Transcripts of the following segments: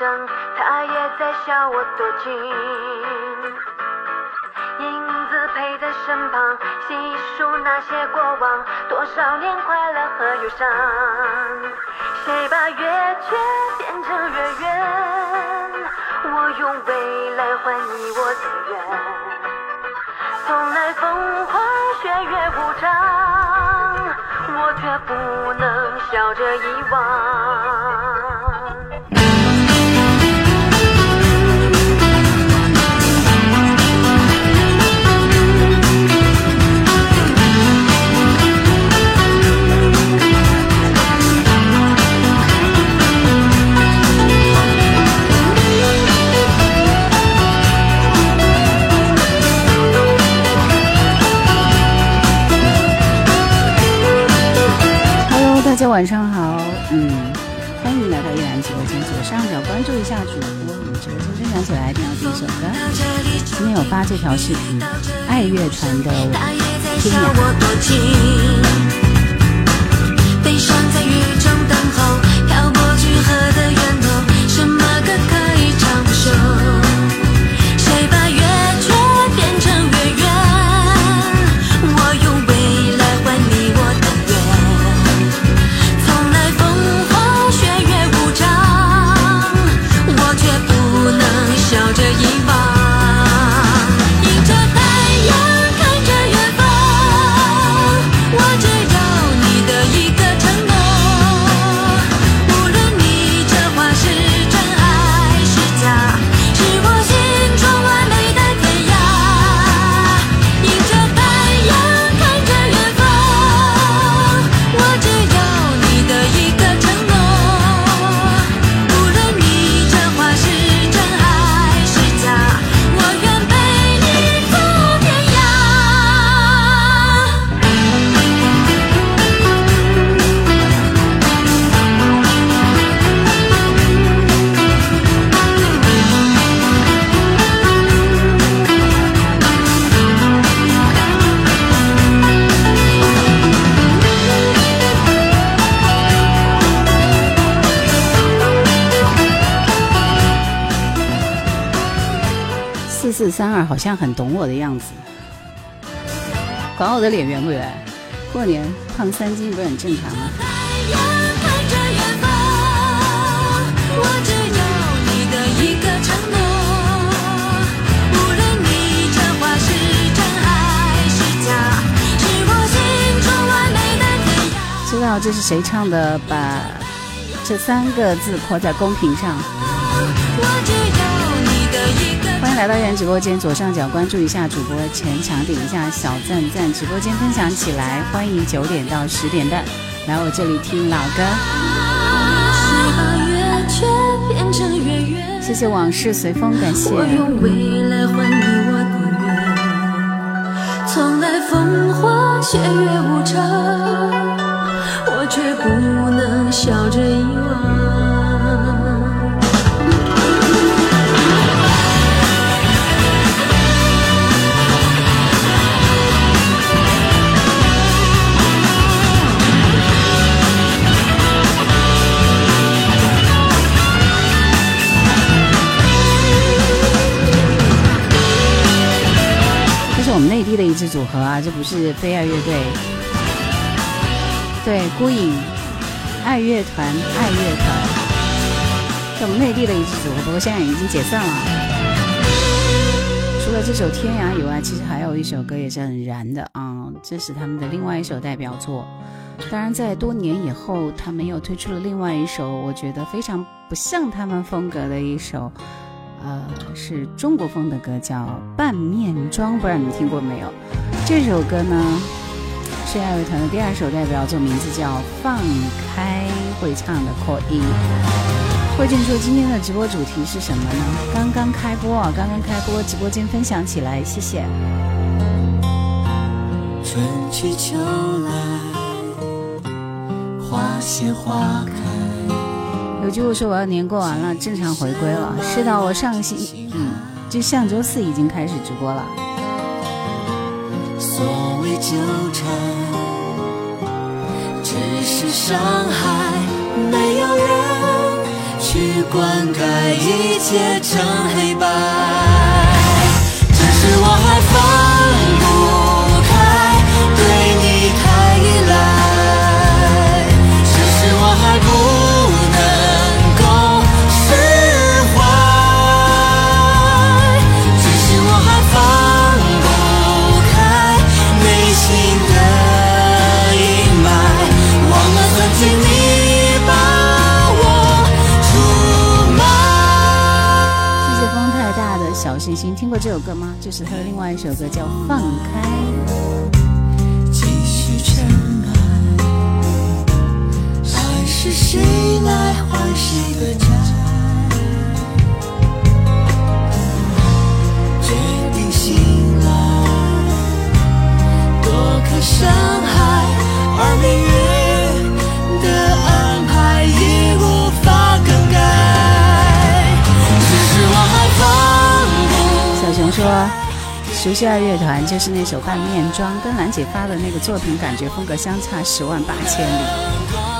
声，他也在笑我多情。影子陪在身旁，细数那些过往，多少年快乐和忧伤。谁把月缺变成月圆？我用未来换你我的愿。从来风花雪月无常，我却不能笑着遗忘。晚上好，嗯，欢迎来到依然直播间，左上角关注一下主播，我们直播间分享起来一定要第一首歌。今天有发这条视频，爱乐团的天涯。四三二好像很懂我的样子，管我的脸圆不圆？过年胖三斤不是很正常吗？知道这是谁唱的？把这三个字泼在公屏上。欢迎来到燕直播间，左上角关注一下主播，前场点一下小赞赞，直播间分享起来。欢迎九点到十点半来我这里听老歌。谢谢往事随风，感谢。从来风花雪月无常，我却不能笑着遗忘。的一支组合啊，这不是飞爱乐队，对，孤影爱乐团，爱乐团，是我们内地的一支组合，不过现在已经解散了。除了这首《天涯》以外，其实还有一首歌也是很燃的啊，这是他们的另外一首代表作。当然，在多年以后，他们又推出了另外一首，我觉得非常不像他们风格的一首。呃，是中国风的歌，叫《半面妆》，不知道你们听过没有？这首歌呢，是爱乐团的第二首代表作，名字叫《放开》，会唱的可以。慧静说今天的直播主题是什么呢？刚刚开播啊，刚刚开播，直播间分享起来，谢谢。春去秋来，花谢花开。有句话说我要年过完了，正常回归了。是的，我上个星，嗯，就上周四已经开始直播了。所谓纠缠，只是伤害，没有人去灌溉，一切成黑白。只是我还放过这首歌吗？这是他的另外一首歌，叫《放开》。熟悉二乐团就是那首《半面妆》，跟兰姐发的那个作品感觉风格相差十万八千里。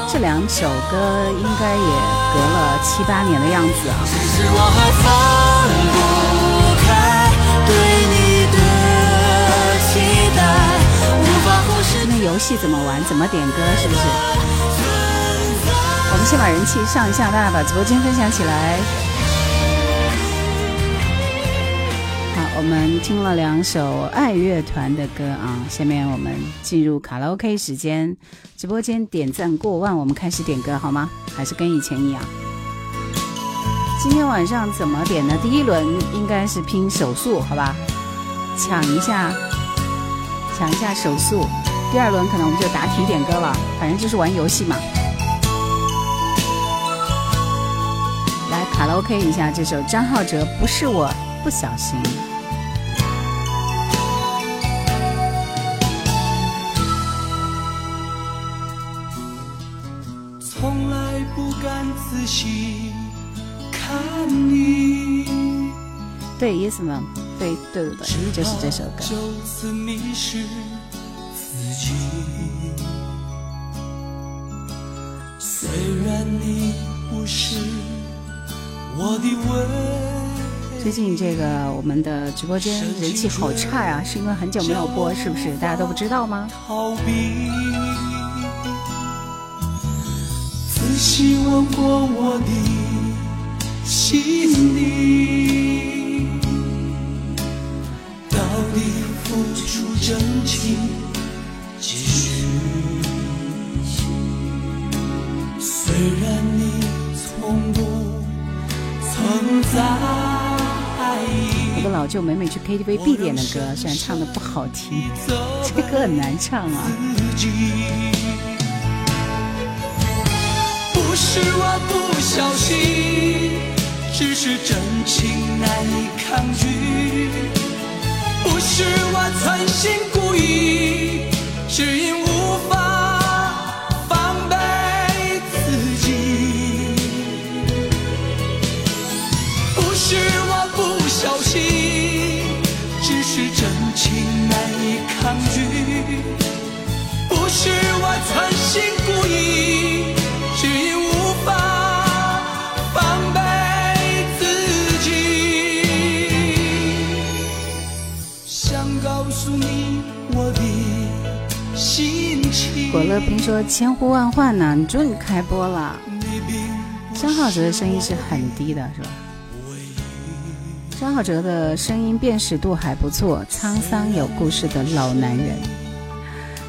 这两首歌应该也隔了七八年的样子啊。其实我还放不开对你的期待，无法忽视那游戏怎么玩？怎么点歌？是不是？我们先把人气上一下，大家把直播间分享起来。我们听了两首爱乐团的歌啊，下面我们进入卡拉 OK 时间。直播间点赞过万，我们开始点歌好吗？还是跟以前一样？今天晚上怎么点呢？第一轮应该是拼手速，好吧？抢一下，抢一下手速。第二轮可能我们就答题点歌了，反正就是玩游戏嘛。来卡拉 OK 一下这首张浩哲《不是我不小心》。对，Yes m 对对对对，就是这首歌。就此迷失自己。虽然你不是我的唯最近这个我们的直播间人气好差呀、是因为很久没有播，是不是？大家都不知道吗？逃避。仔细问过我的心底，出真情几许？虽然你从不曾在意。我的老舅每每去 KTV 必点的歌，虽然唱的不好听，这歌很难唱啊。不是我不小心，只是真情难以抗拒。不是我存心故意，只因无法乐平说千呼万唤呢，你终于开播了。张浩哲的声音是很低的，是吧？张浩哲的声音辨识度还不错，沧桑有故事的老男人。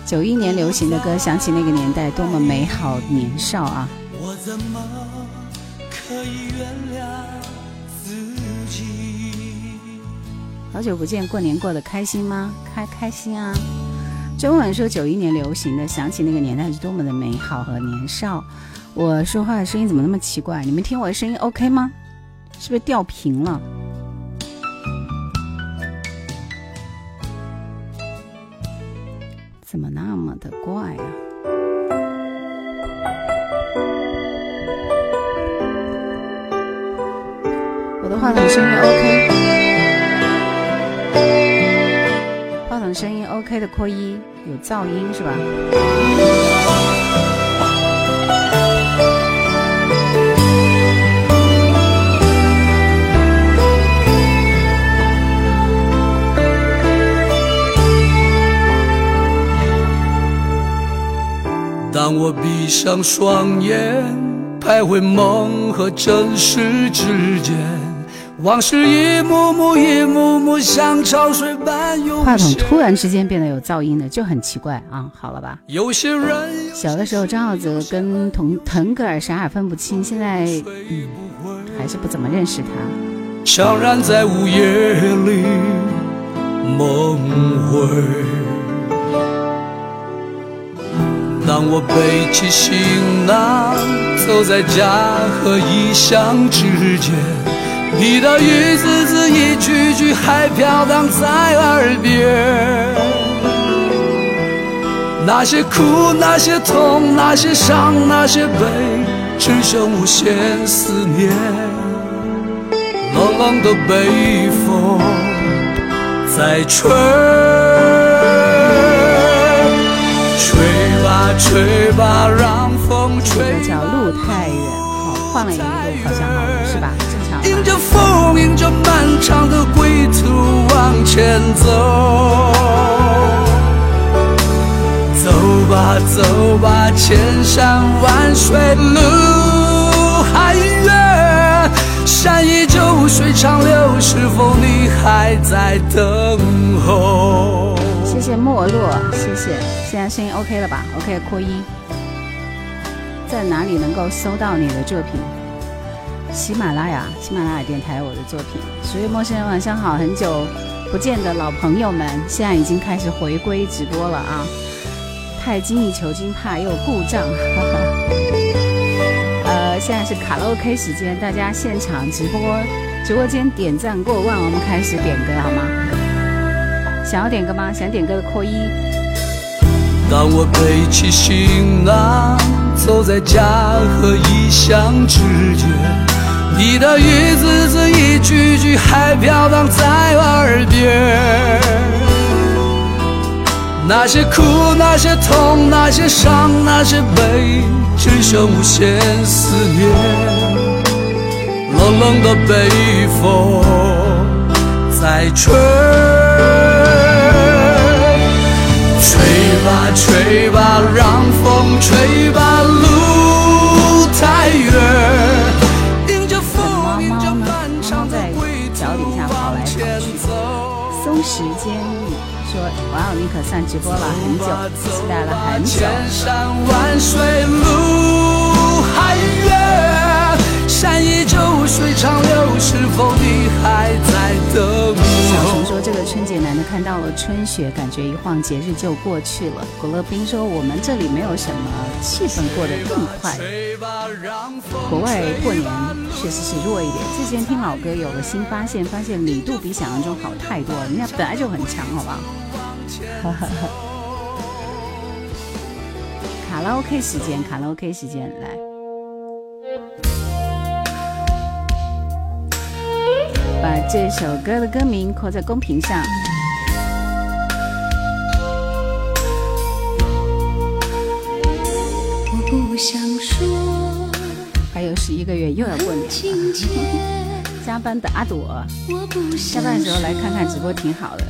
九一年流行的歌，想起那个年代多么美好年少啊！我怎么可以原谅自己？好久不见，过年过得开心吗？开开心啊！中文说九一年流行的，想起那个年代是多么的美好和年少。我说话的声音怎么那么奇怪？你们听我的声音 OK 吗？是不是掉屏了？怎么那么的怪啊？我的话筒声音 OK。声音 ok 的扣一有噪音是吧？当我闭上双眼徘徊梦和真实之间往事一幕幕一幕幕像潮水般涌话筒突然之间变得有噪音了，就很奇怪啊！好了吧？有些人小的时候，张浩泽跟腾腾格尔啥也分不清，现在嗯还是不怎么认识他。悄然在午夜里梦回。当我背起行囊，走在家和异乡之间，你的一字字一句句还飘荡在耳边。那些苦，那些痛，那些伤，那些悲，只剩无限思念。冷冷的北风在吹，吹吧吹吧，让风这吹个。叫路太远，好换了一个，好像好迎着风，迎着漫长的归途往前走。走吧，走吧，千山万水路还远，山依旧，水长流，是否你还在等候？谢谢没落，谢谢。现在声音 OK 了吧？OK，扩音。在哪里能够搜到你的作品？喜马拉雅，喜马拉雅电台我的作品。十位陌生人，晚上好，很久不见的老朋友们，现在已经开始回归直播了啊！太精益求精，怕又故障。哈哈。呃，现在是卡拉 OK 时间，大家现场直播，直播间点赞过万，我们开始点歌好吗？想要点歌吗？想点歌的扣一。当我背起行囊，走在家和异乡之间，你的一字字一句句还飘荡在耳边。那些苦，那些痛，那些伤，那些悲，只剩无限思念。冷冷的北风在吹。吹吧吹吧，让风吹吧，路太远。时间说：“哇哦，你可算直播了很久，期待了很久。千山万水路还远，山依旧，水长流，是否你还在等小熊？说：“这个春节难得看到了春雪，感觉一晃节日就过去了。”古乐冰说：“我们这里没有什么，气氛过得更快。国外过年确实是弱一点。之前听老歌有了新发现，发现李度比想象中好太多了，人家本来就很强，好不好？” 卡拉 OK 时间，卡拉 OK 时间，来。把这首歌的歌名扣在公屏上。我不想说还有十一个月又要过年了，加班的阿朵，下班的时候来看看直播挺好的。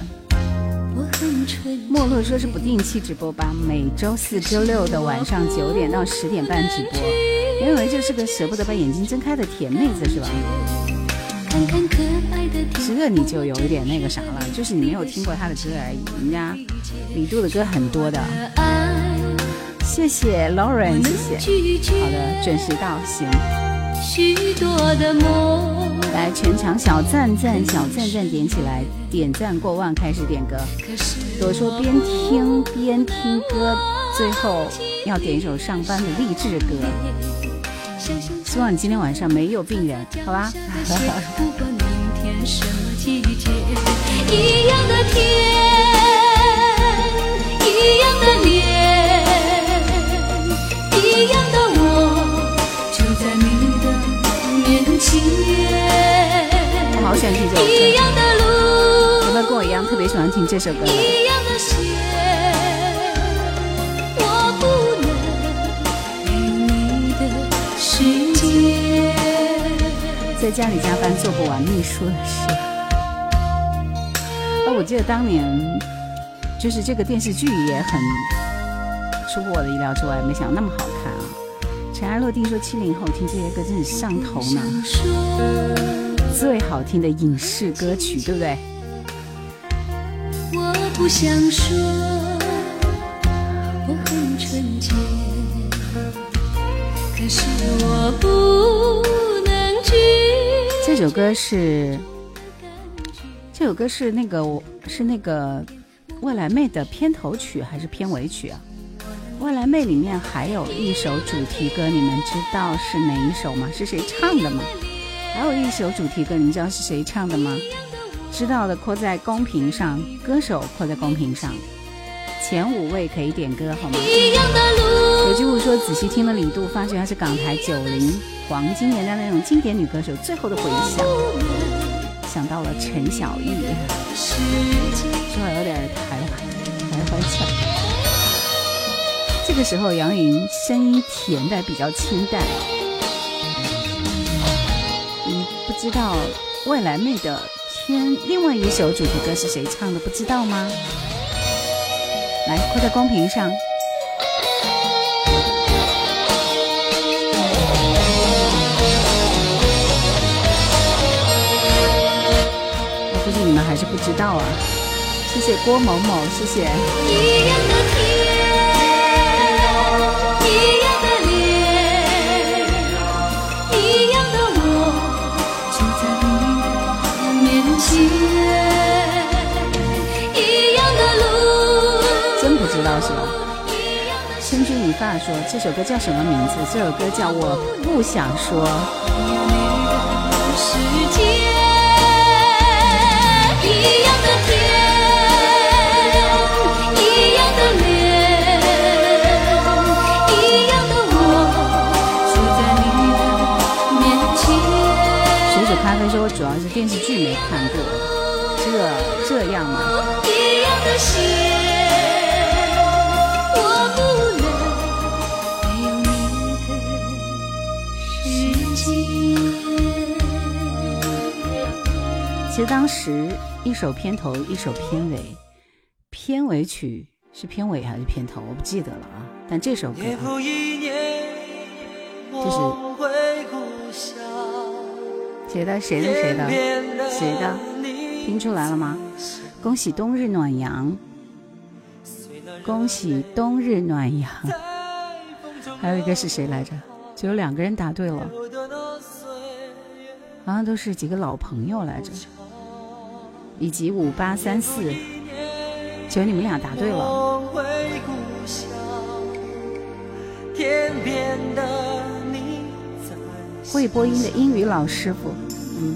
莫洛说是不定期直播吧，每周四、周六的晚上九点到十点半直播。原以为就是个舍不得把眼睛睁开的甜妹子是吧？看看可爱你就有一点那个啥了，就是你没有听过他的歌而已。人家李杜的歌很多的，爱，谢谢 Lauren，谢谢。好的，准时到，行。许多的梦。来，全场小赞赞，小赞赞点起来，点赞过万，开始点歌。朵说边听边听歌，最后要点一首上班的励志歌。希望你今天晚上没有病人，好吧？不管明天什么季节，一样的天，一样的脸，一样的我，就在你的面前。我好喜欢听这首歌，一样的路，有没有跟我一样特别喜欢听这首歌的？家里加班做不完秘书的事。啊，我记得当年就是这个电视剧也很出乎我的意料之外，没想到那么好看啊！尘埃落定说七零后听这些歌真是上头呢，最好听的影视歌曲，对不对？我不想说，首歌是，这首歌是那个是那个未来妹的片头曲还是片尾曲啊？未来妹里面还有一首主题歌，你们知道是哪一首吗？是谁唱的吗？还有一首主题歌，你们知道是谁唱的吗？知道的扣在公屏上，歌手扣在公屏上，前五位可以点歌好吗？有句话说，仔细听了李杜，发觉他是港台九零黄金年代那种经典女歌手。最后的回响，想到了陈小艺，说话有点台台湾腔。这个时候，杨颖声音甜的比较清淡。你不知道未来妹的天另外一首主题歌是谁唱的？不知道吗？来，扣在公屏上。你们还是不知道啊。谢谢郭某某，谢谢。一样的天，一样的脸，一样的我，就在你的面前。一样的路，真不知道是吧？千钧一发说这首歌叫什么名字？这首歌叫我不想说。世界。主要是电视剧没看过，这这样吗？其实当时一首片头，一首片尾，片尾曲是片尾还是片头，我不记得了啊。但这首歌就是谁的谁的谁的谁的，听出来了吗？恭喜冬日暖阳，恭喜冬日暖阳。还有一个是谁来着？只有两个人答对了，好像都是几个老朋友来着。以及五八三四，只有你们俩答对了。会播音的英语老师傅，嗯。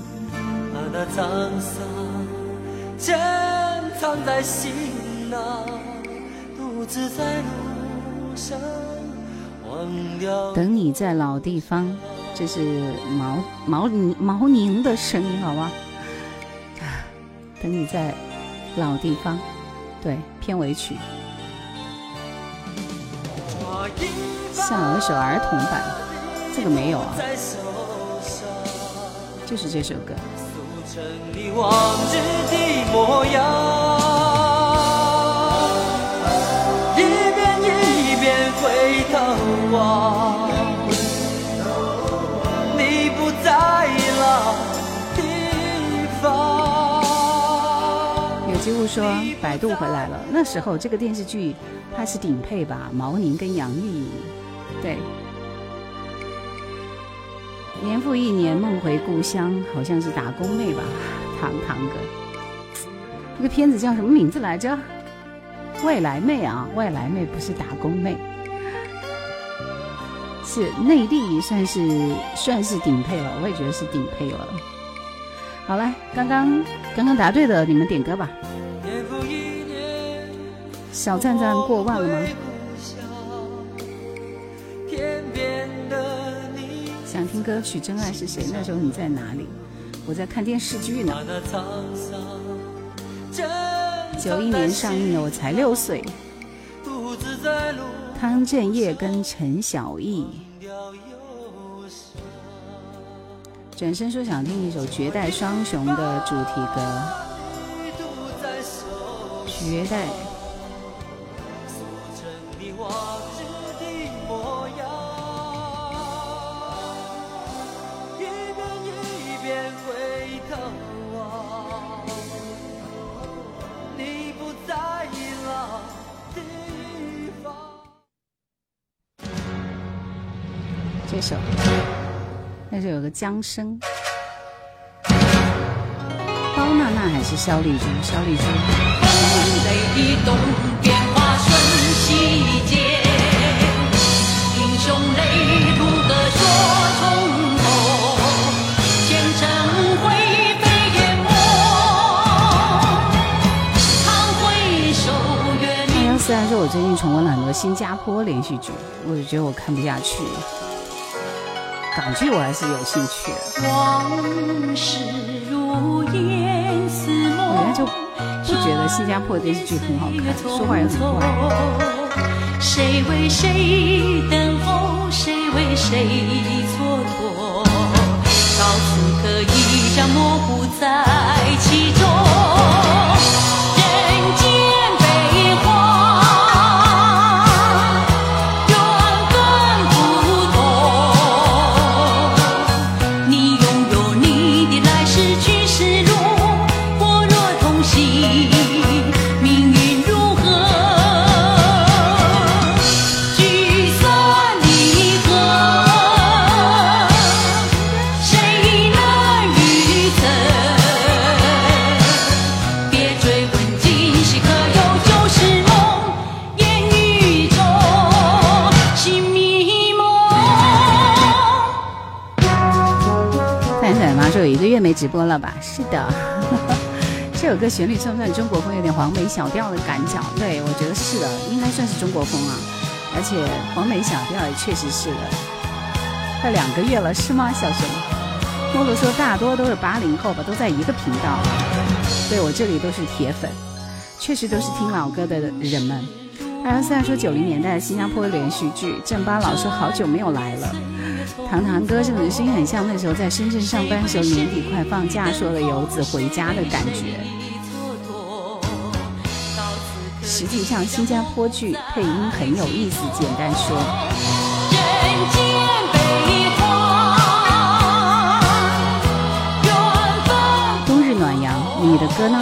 等你在老地方，这是毛毛宁毛宁的声音，好吗？等你在老地方，对片尾曲，像有一首儿童版，这个没有啊，就是这首歌。一遍一遍回头望，有机会说百度回来了，那时候这个电视剧它是顶配吧？毛宁跟杨钰莹，对。年复一年，梦回故乡，好像是打工妹吧？堂堂哥，这个片子叫什么名字来着？外来妹啊，外来妹不是打工妹，是内地算是算是顶配了，我也觉得是顶配了。好了，刚刚刚刚答对的，你们点歌吧。小赞赞过万了吗？想听歌曲《真爱是谁》？那时候你在哪里？我在看电视剧呢。九一年上映的，我才六岁。汤镇业跟陈小艺。转身说想听一首《绝代双雄》的主题歌。绝代。这首，那是有个江生。包娜娜还是肖丽珠？肖丽珠。泪的动变化瞬息间，英雄泪说从头，前尘灰飞烟灭，常回首月二明幺四还说，我最近重温了很多新加坡连续剧，我就觉得我看不下去。港剧我还是有兴趣的，往事如烟似梦，我原来就不觉得新加坡的电视剧很好看，说话也很怪。谁为谁等候，谁为谁蹉跎？到此刻一张模糊在其中，人间没直播了吧？是的，这首歌旋律算不算中国风？有点黄梅小调的感脚。对，我觉得是的，应该算是中国风啊。而且黄梅小调也确实是的。快两个月了是吗？小熊，莫洛说大多都是八零后吧，都在一个频道。对我这里都是铁粉，确实都是听老歌的人们。二幺三说九零年代的新加坡连续剧，郑巴老师好久没有来了。堂堂歌声的声音很像那时候在深圳上班的时候，年底快放假，说了游子回家的感觉。实际上，新加坡剧配音很有意思。简单说，冬日暖阳，你的歌呢？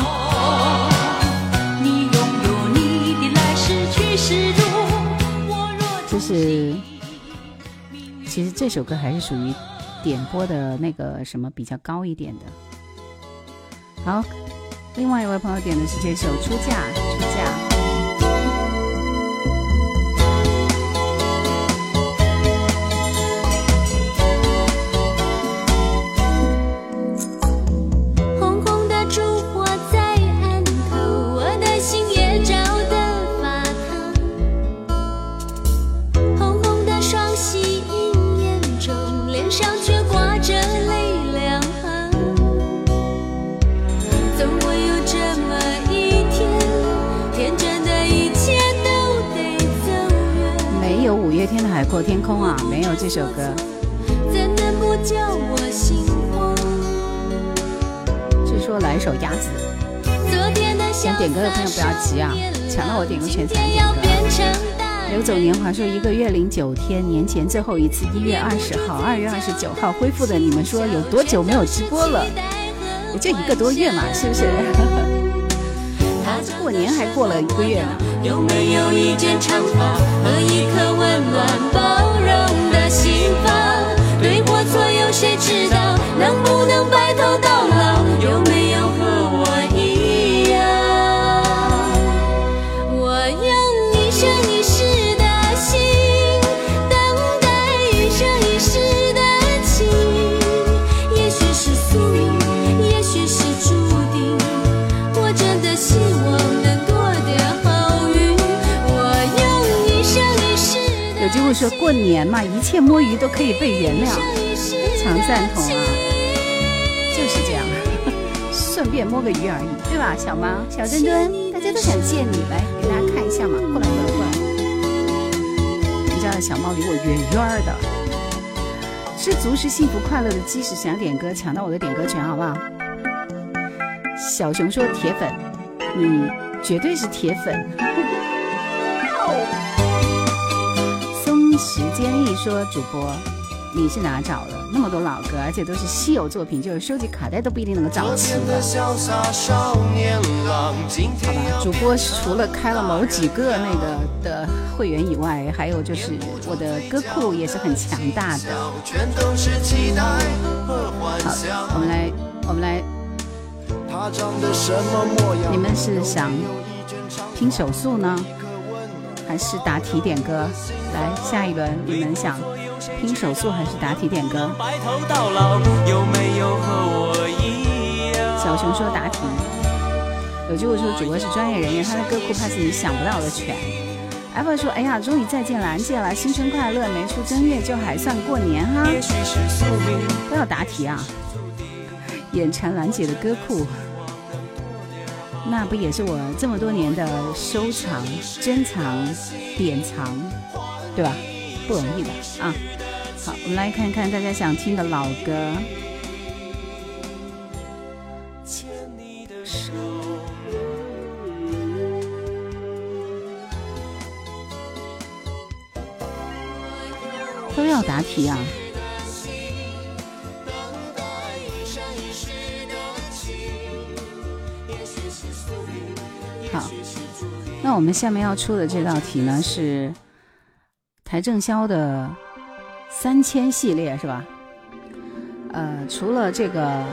你拥有你的来时去时路，我若这是，其实这首歌还是属于点播的那个什么比较高一点的。好，另外一位朋友点的是这首《出嫁》，出嫁。天空》啊，没有这首歌。怎能不叫我心慌？据说来一首《鸭子昨天的》，想点歌的朋友不要急啊，抢到我点歌权才能点歌。要变成大流走年华说一个月零九天，年前最后一次一月二十号，二月二十九号恢复的。你们说有多久没有直播了？也就一个多月嘛，是不是？过年还过了一个月呢。有没有一件长发和一颗温暖心房？对或错有谁知道？能不能白头年嘛，一切摸鱼都可以被原谅，非常赞同啊，就是这样，顺便摸个鱼而已，对吧？小猫、小墩墩，大家都想见你，来给大家看一下嘛，过来过来过来。你家的小猫离我远远的，知足是幸福快乐的基石。想点歌，抢到我的点歌权，好不好？小熊说铁粉，你绝对是铁粉。时间一说主播你是哪找的？那么多老歌，而且都是稀有作品，就是收集卡带都不一定能够找齐的。好吧，主播除了开了某几个那个的会员以外，还有就是我的歌库也是很强大的。好，我们来，我们来，你们是想拼手速呢，还是答题点歌？来，下一轮你们想拼手速还是答题点歌？白头到老，有没有和我一样？小熊说答题，有句话说主播是专业人员，他的歌库怕是你想不到的全。Apple 说：“哎呀，终于再见兰姐了，新春快乐！没出正月就还算过年哈。也许是宿命。”不要答题啊！眼馋兰姐的歌库，那不也是我这么多年的收藏、珍藏、典藏，对吧？不容易的啊！好，我们来看看大家想听的老歌。都要答题啊！我们下面要出的这道题呢是台正宵的三千系列是吧？呃，除了这个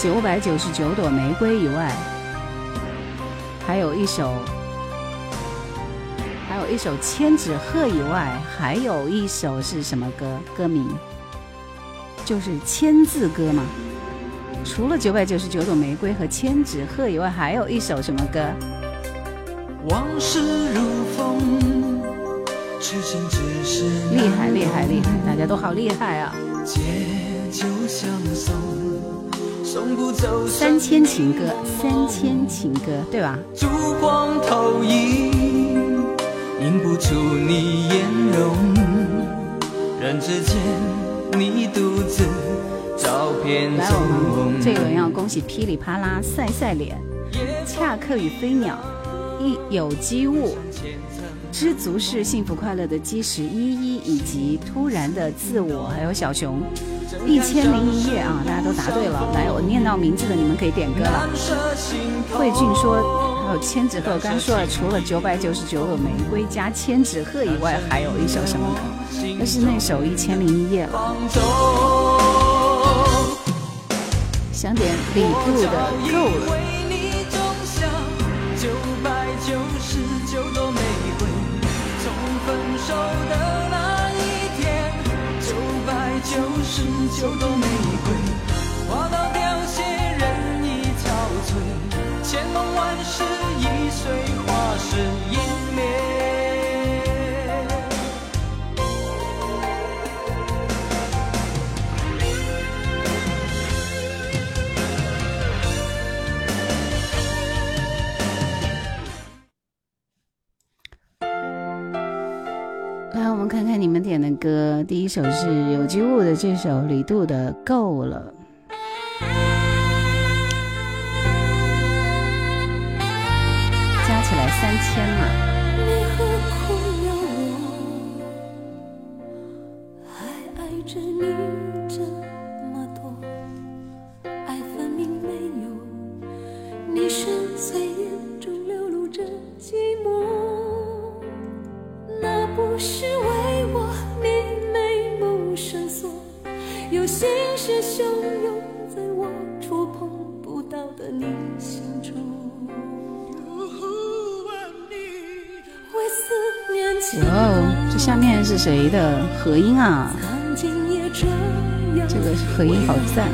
九百九十九朵玫瑰以外，还有一首。还有一首《千纸鹤》以外，还有一首是什么歌？歌名就是《千字歌》嘛。除了九百九十九朵玫瑰和《千纸鹤》以外，还有一首什么歌？往事如风，痴心只是厉害厉害厉害！大家都好厉害啊！借酒相送，送不走三千情歌，三千情歌，对吧？烛光投影，映不出你颜容。人之间，你独自照片来，我中们。这一轮要恭喜噼里啪啦、晒晒脸、恰克与飞鸟、一有机物、知足是幸福快乐的基石依依，以及突然的自我，还有小熊。一千零一夜啊，大家都答对了。来，我念到名字的，你们可以点歌了。慧俊说，还有千纸鹤，刚说了，除了九百九十九朵玫瑰加千纸鹤以外，还有一首什么歌？那是那首一千零一夜了。想点李杜的《够了》。十九朵玫瑰，花到凋谢，人已憔悴，首是有机物的这首李杜的《够了》。合音啊？这个合音好赞。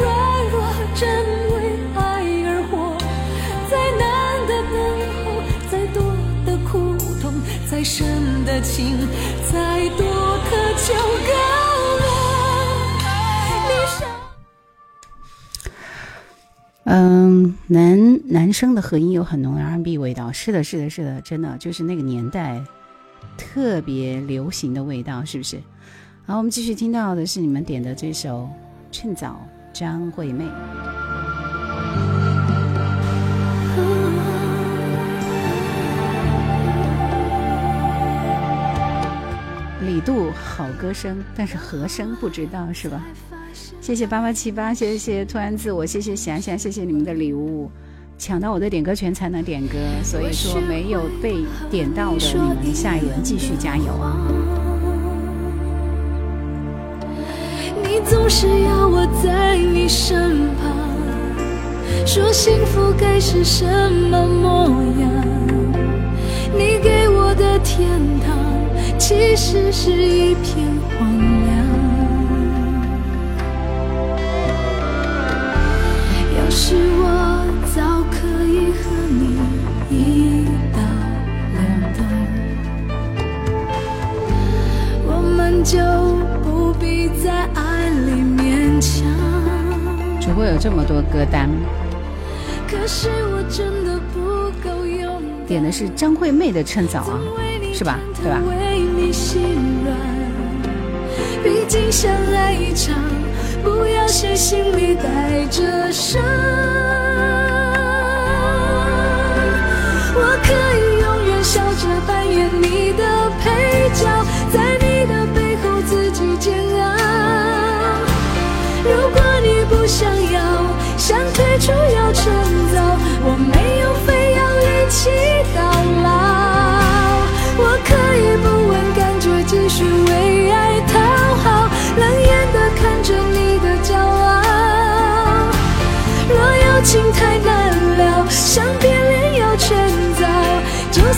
软弱，真为爱而活，再难的等候，再多的苦痛，再深的情，再多渴求嗯，男男生的和音有很浓的 R&B 味道，是的，是的，是的，真的就是那个年代特别流行的味道，是不是？好，我们继续听到的是你们点的这首《趁早》，张惠妹。李杜好歌声，但是和声不知道是吧？谢谢八八七八，谢谢突然自我，谢谢霞霞，谢谢你们的礼物，抢到我的点歌权才能点歌，所以说没有被点到的，你们下一轮继续加油啊！你总是要我在你身旁，说幸福该是什么模样？你给我的天堂，其实是一片要是我早可以和你一刀两断。我们就不必在爱里勉强。主播有这么多歌单，可是我真的不够勇敢，点的是张惠妹的《趁早》啊，是吧？对吧？毕竟相爱一场，不要谁心里带着伤。我可以永远笑着扮演你的配角，在你的背后自己煎熬。如果你不想要，想退出要趁早，我没有非要一起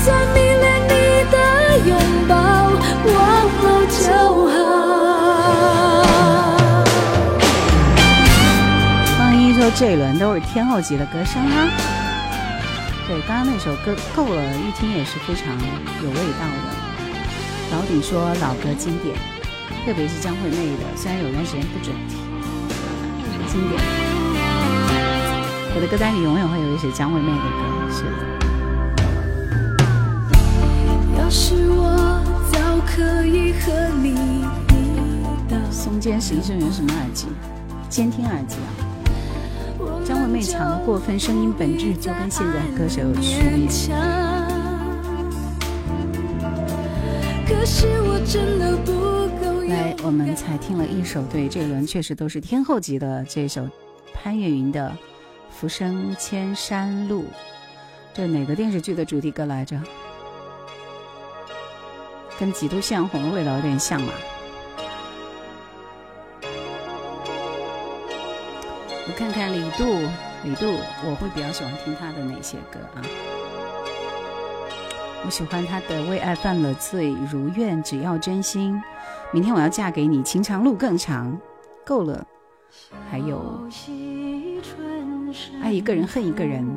算迷恋你的拥抱，忘了就好。方一说这一轮都是天后级的歌声啊。对，刚刚那首歌够了，一听也是非常有味道的。老顶说老歌经典，特别是张惠妹的，虽然有段时间不准听，经典。我的歌单里永远会有一首张惠妹的歌，是的。松间实际上有什么耳机？监听耳机啊。张惠妹唱的过分声音本质就跟现在歌手有区别。可是我真的不够来，我们才听了一首，对，这一轮确实都是天后级的这首潘越云的《浮生千山路》，这哪个电视剧的主题歌来着？跟《几度向红》的味道有点像嘛。我看看李杜，李杜，我会比较喜欢听他的哪些歌啊？我喜欢他的《为爱犯了罪》，如愿只要真心。明天我要嫁给你，情长路更长，够了。还有爱一个人恨一个人，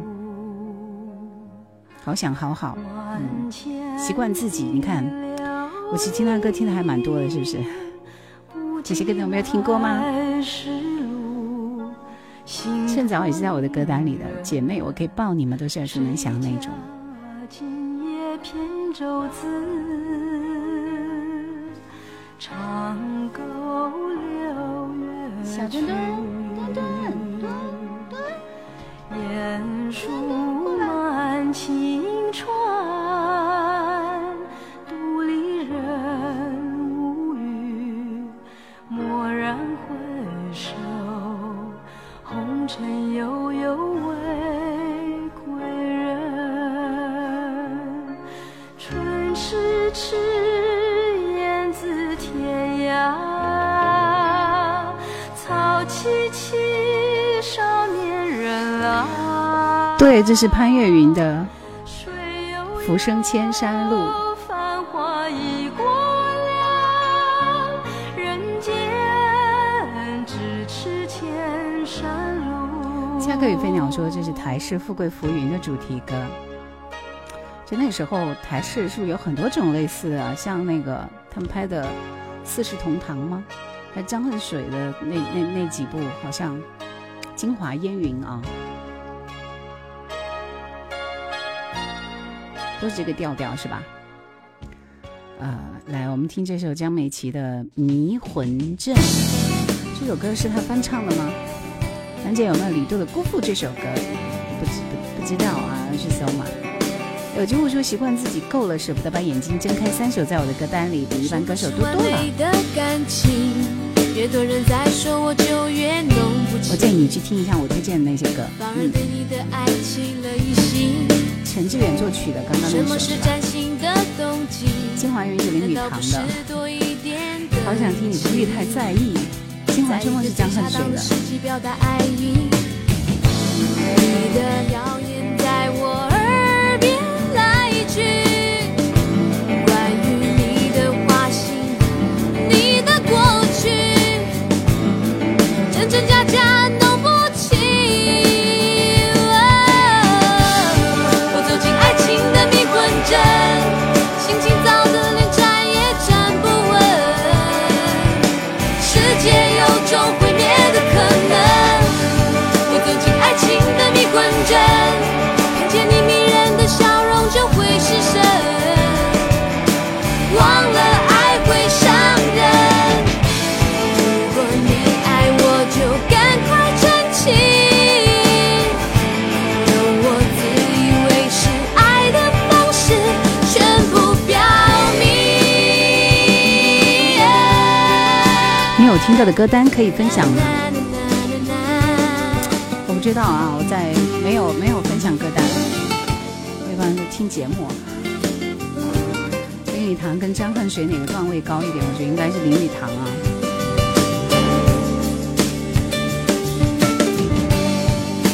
好想好好，嗯，习惯自己。你看，我其实听他歌听的还蛮多的，是不是？这些歌你有没有听过吗？趁早也是在我的歌单里的，姐妹，我可以抱你们，都是耳熟能详那种。今夜扁舟子，长沟流月小尘悠悠，为归人。春迟迟，燕子天涯。草萋萋，少年人啊。对，这是潘越云的。浮生千山路。路。恰克与飞鸟说这是台视《富贵浮云》的主题歌。就那时候台视是不是有很多种类似啊？像那个他们拍的《四世同堂》吗？还张恨水的那那那几部，好像《京华烟云》啊，都是这个调调是吧？呃，来，我们听这首江美琪的《迷魂阵》。这首歌是她翻唱的吗？兰姐有没有李杜的《辜负》这首歌？不知不不知道啊，要去搜嘛。有句话说，习惯自己够了，舍不得把眼睛睁开。三首在我的歌单里比一般歌手多多了。我建议你去听一下我推荐的那些歌。嗯。陈志远作曲的，刚刚那首是吧？是崭新的动机？金华园是林语难道不是堂的好想听你不必太在意。金华春梦是张恨水的。你的谣言在我耳边来去，听到的歌单可以分享吗？我不知道啊，我在没有没有分享歌单，我一般都听节目。林语堂跟张恨水哪个段位高一点？我觉得应该是林语堂啊。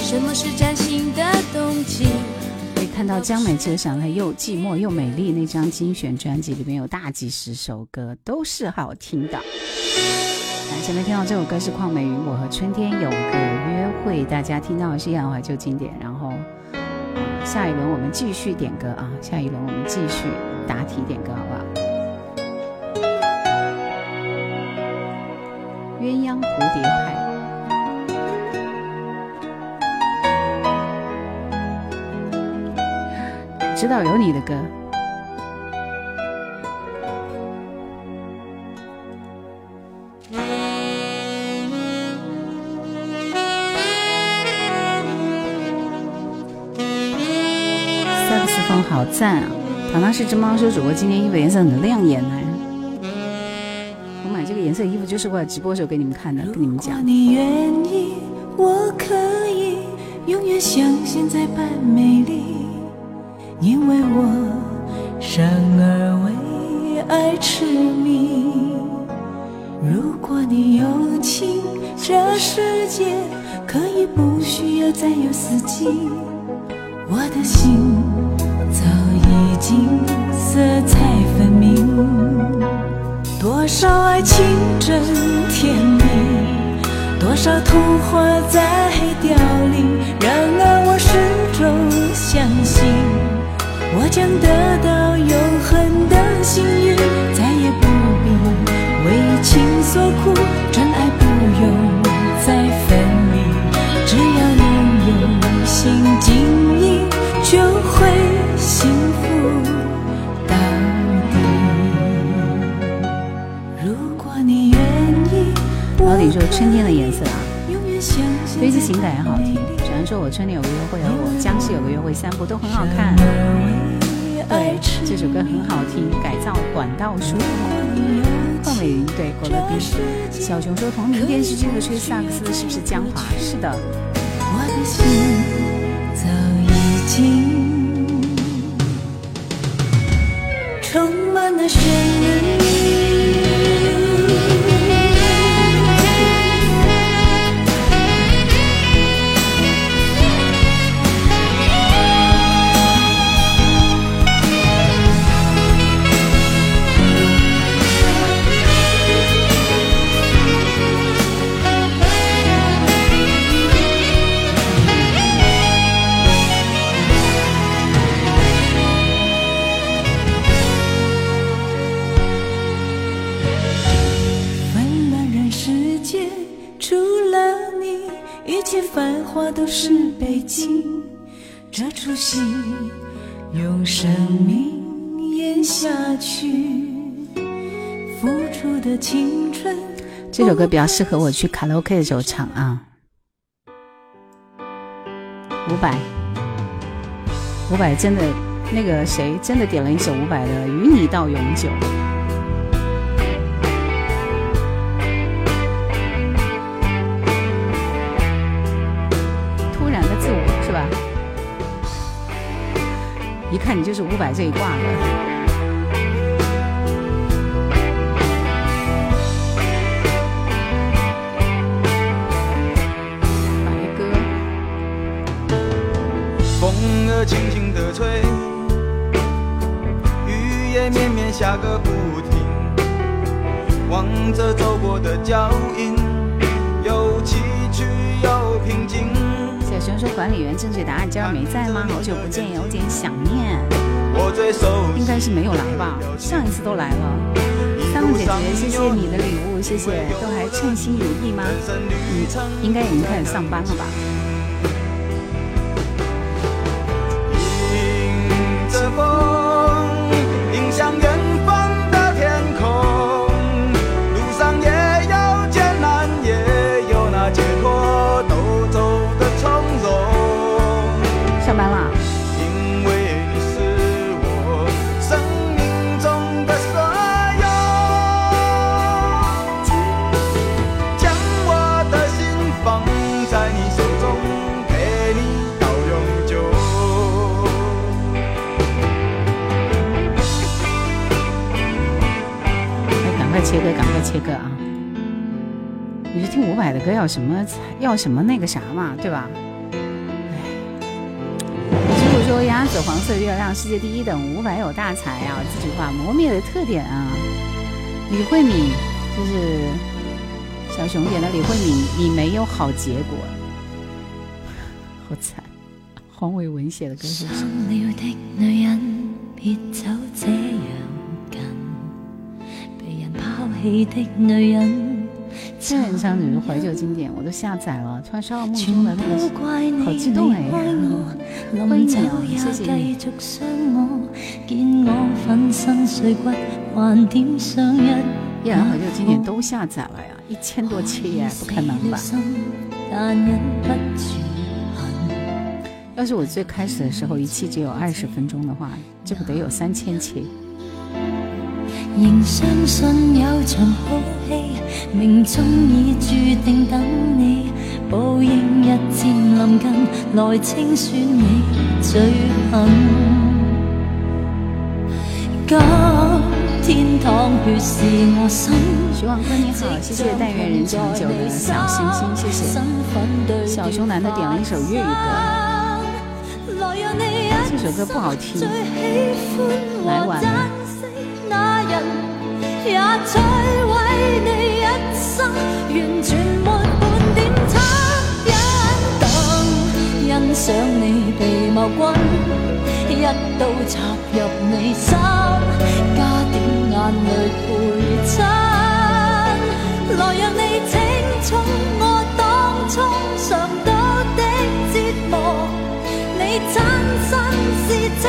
什么是崭新的动机？可以看到江美琪，我想她又寂寞又美丽那张精选专辑里面有大几十首歌，都是好听的。前面听到这首歌是邝美云《我和春天有个约会》，大家听到的是杨怀旧经典。然后下一轮我们继续点歌啊，下一轮我们继续答题点歌，好不好？鸳鸯蝴蝶派。知道有你的歌。赞啊！糖糖是只猫说主播今天衣服颜色很亮眼呢。我买这个颜色衣服就是为了直播时候给你们看的，跟你们讲。你愿意，我可以永远像现在般美丽，因为我生而为爱痴迷。如果你有情，这世界可以不需要再有四季。我的心早景色彩分明。多少爱情真甜蜜，多少童话在凋零。然而我始终相信，我将得到永恒的幸运，再也不必为情所苦，春天的颜色啊，飞机情感也好听。只能说我春天有个约会和我江西有个约会三部都很好看。对，这首歌很好听，改造管道书。邝美云对郭乐斌。小熊说同名电视剧的吹萨克斯是不是江华？是的。我的心早已经充满了旋律。都是悲情。这出戏用生命演下去，付出的青春。这首歌比较适合我去卡拉 OK 的时候唱啊。五百，五百真的那个谁真的点了一首五百的《与你到永久》。一看你就是五百这一挂的。白鸽，风儿轻轻地吹，雨也绵绵下个不停。望着走过的脚印，有崎岖有平静。虽然说管理员正确答案今儿没在吗？好久不见，有点想念。应该是没有来吧？上一次都来了。三木姐姐，谢谢你的礼物，谢谢，都还称心如意吗？嗯，应该已经开始上班了吧？歌，赶快切歌啊！你是听伍佰的歌要什么要什么那个啥嘛，对吧？哎，如果说鸭子黄色月亮世界第一等，伍佰有大才啊，这句话磨灭的特点啊。李慧敏就是小熊点的李慧敏，你没有好结果，好惨。黄伟文写的歌是不是？人抛弃的女人，这人唱只是怀旧经典，我都下载了，突然烧到梦中的那个好激动哎離開我，歡迎你謝謝你也繼續傷我，見我粉身碎骨，還點上一依然怀旧经典都下载了呀，一千多期耶，不可能吧？要是我最开始的时候一期只有二十分钟的话，这不得有三千期？仍相信有場好戲，命中已注定等你，報應日漸臨近，來清算你罪行。今天淌血是我心。徐望哥你好，谢谢但愿人长久的小星星，谢谢。小熊男的点了一首粤语歌，这首歌不好听，来晚了。那人也摧毁你一生，完全沒半點惻隱。等欣賞你被謀君，一刀插入你心，加點眼淚陪襯，來讓你清楚我當初尝到的折磨。你真身是清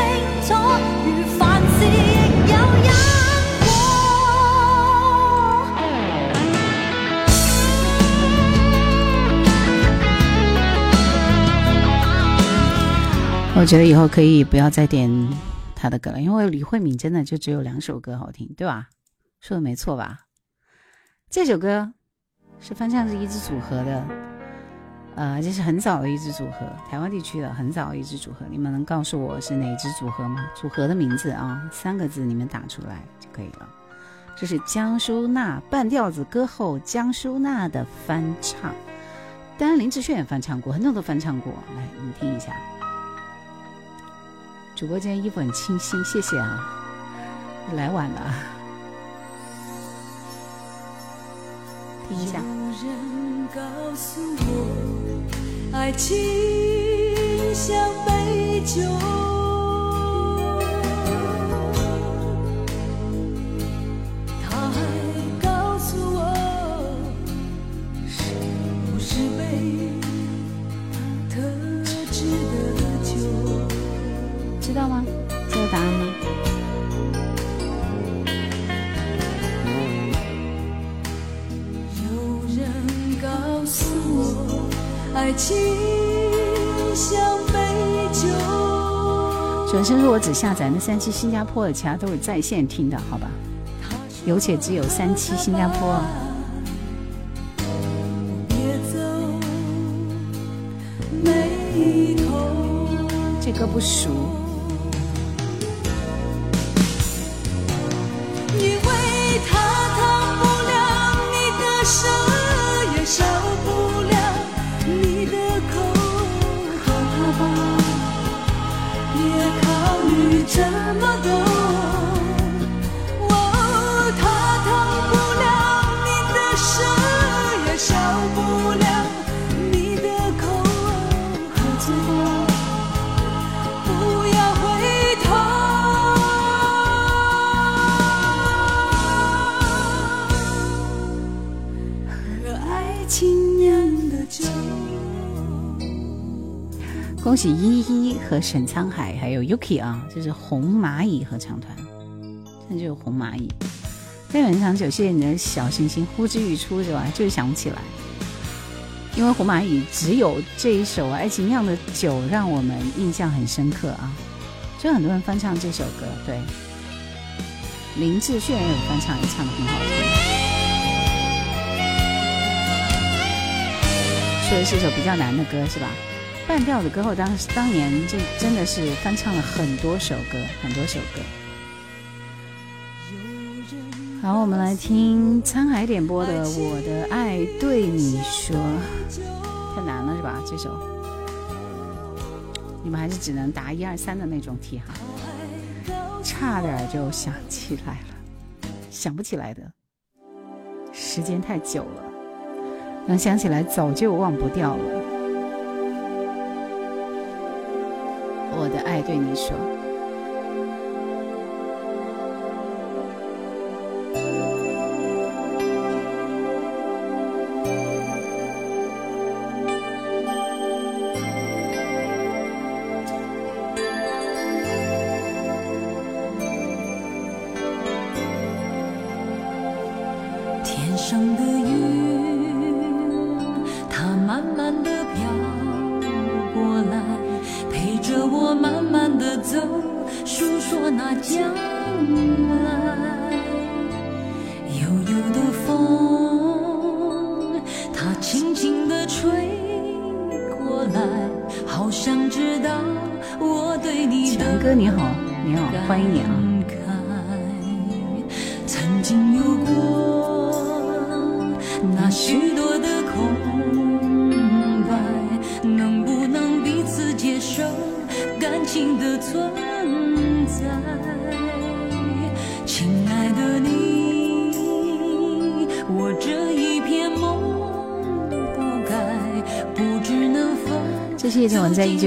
我觉得以后可以不要再点他的歌了，因为李慧敏真的就只有两首歌好听，对吧？说的没错吧？这首歌是翻唱自一支组合的，呃，这是很早的一支组合，台湾地区的很早的一支组合。你们能告诉我是哪支组合吗？组合的名字啊，三个字你们打出来就可以了。这是江淑娜半调子歌后江淑娜的翻唱，当然林志炫也翻唱过，很多都翻唱过。来，你们听一下。直播间衣服很清新，谢谢啊，来晚了。听一下。爱情像杯酒。吗？知道答案吗？有人告诉我，爱情像杯酒。转身说我只下载那三期新加坡的，其他都是在线听的，好吧？有且只有三期新加坡。别走，眉头。这歌不熟，这么恭喜依依和沈沧海还有 Yuki 啊，这是红蚂蚁合唱团，这就是红蚂蚁。在本场酒，谢谢你的小星星，呼之欲出是吧？就是想不起来，因为红蚂蚁只有这一首《爱情酿的酒》让我们印象很深刻啊，就很多人翻唱这首歌，对，林志炫也有翻唱，也唱的很好听。说的是一首比较难的歌是吧？半调的歌后当当年这真的是翻唱了很多首歌，很多首歌。好，我们来听沧海点播的《我的爱对你说》，太难了是吧？这首你们还是只能答一二三的那种题哈，差点就想起来了，想不起来的，时间太久了，能想起来早就忘不掉了。我的爱对你说。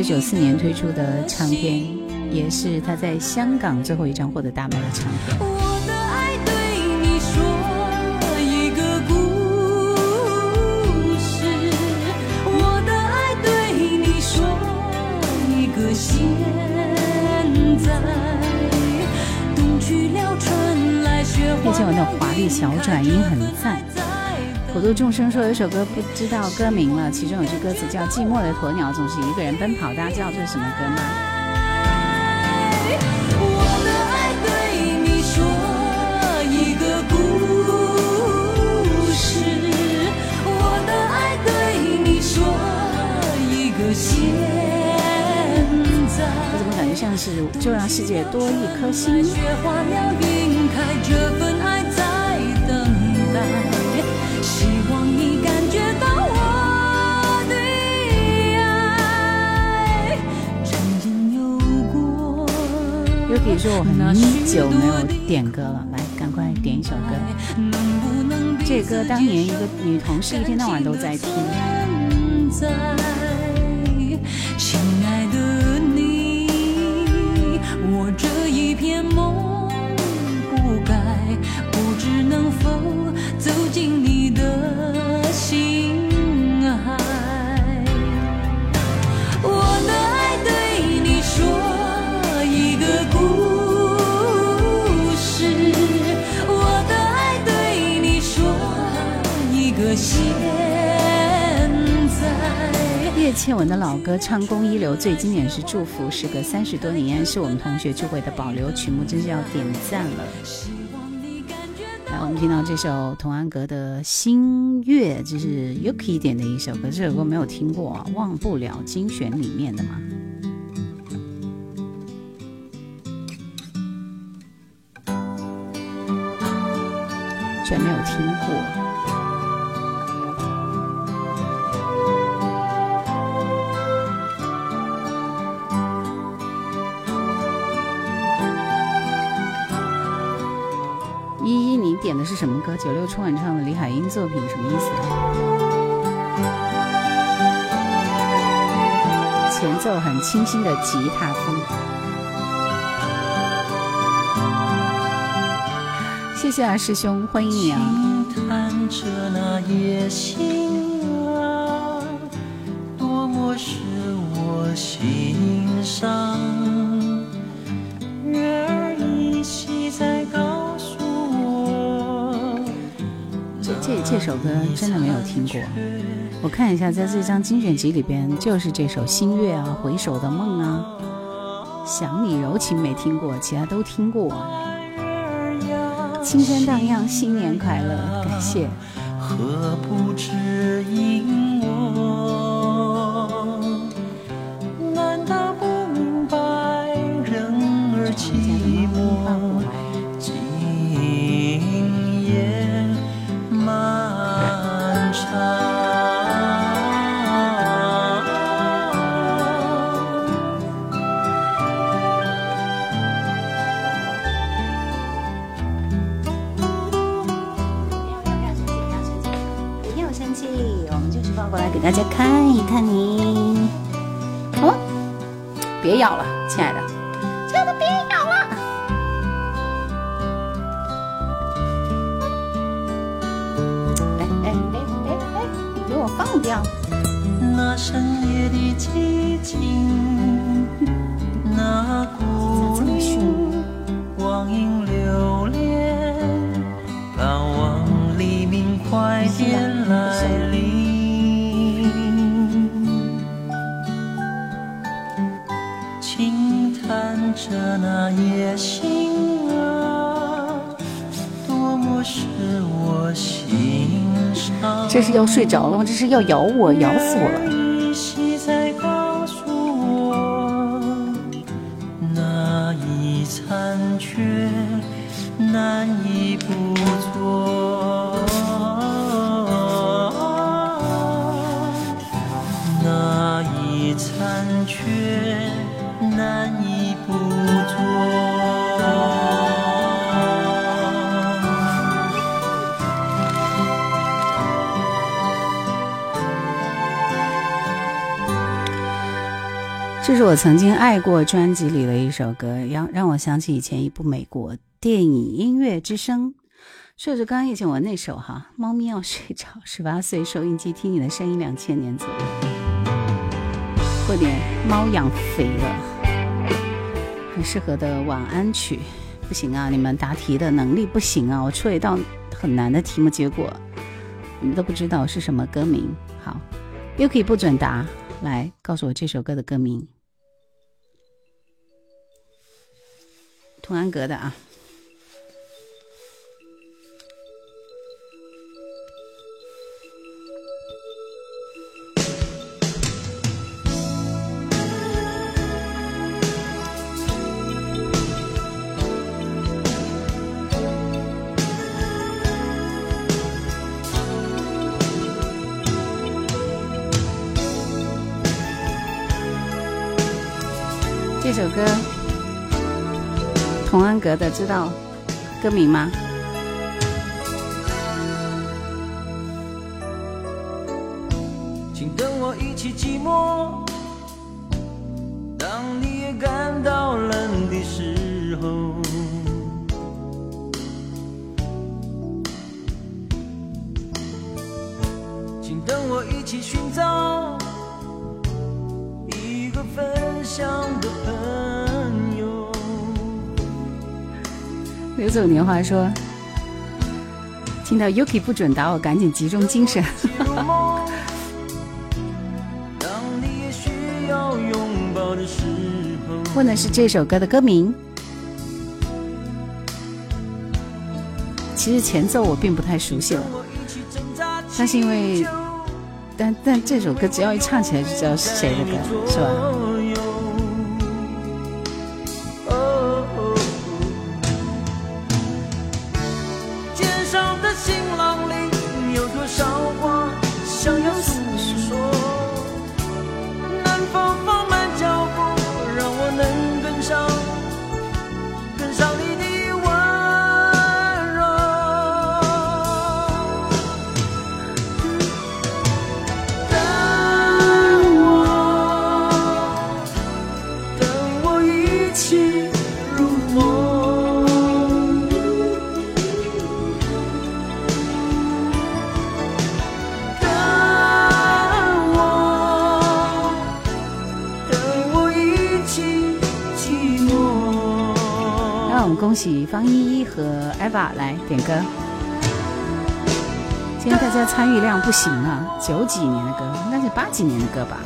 九九四年推出的唱片，也是他在香港最后一张获得大卖的唱片。我的爱对你说一个故事，我的爱对你说一个现在。冬去了，春来雪花。叶倩文的华丽小转音很赞。普渡众生说有一首歌不知道歌名了，其中有句歌词叫“寂寞的鸵鸟总是一个人奔跑”，大家知道这是什么歌吗？我怎么感觉像是就让世界多一颗心？可以说我很久没有点歌了，来，赶快点一首歌。这歌当年一个女同事一天到晚都在听。亲爱的你，我这一片梦不该，不知能否倩文的老歌《唱功一流》最经典是《祝福》，时隔三十多年，依然是我们同学聚会的保留曲目，真是要点赞了。来，我们听到这首童安格的《新月》，这是 Yuki 点的一首歌，这首歌没有听过，《忘不了精选》里面的嘛。居然没有听过。什么歌？九六春晚唱的李海英作品，什么意思？前奏很清新的吉他风。谢谢啊，师兄，欢迎你！啊，首歌真的没有听过。我看一下，在这张精选集里边，就是这首《星月》啊，《回首的梦》啊，《想你柔情》没听过，其他都听过。青山荡漾，新年快乐！感谢。何不知看你。哦，别咬了，亲爱的，亲爱的别咬了。哎哎哎哎哎，你给我放掉！那深夜的寂静，那孤这么凶这是要睡着了吗？这是要咬我，咬死我了！我曾经爱过专辑里的一首歌，让让我想起以前一部美国电影《音乐之声》，说着刚刚叶倩文那首哈，猫咪要睡着，十八岁收音机听你的声音，两千年左右，过点猫养肥了，很适合的晚安曲。不行啊，你们答题的能力不行啊，我出了一道很难的题目，结果你们都不知道是什么歌名。好又可以不准答，来告诉我这首歌的歌名。童安格的啊。格的，知道歌名吗？走年华说，听到 Yuki 不准打我，赶紧集中精神。问的是这首歌的歌名。其实前奏我并不太熟悉了，但是因为，但但这首歌只要一唱起来就知道是谁的歌，是吧？恭喜方依依和 Eva 来点歌。今天大家参与量不行啊，九几年的歌，应该是八几年的歌吧？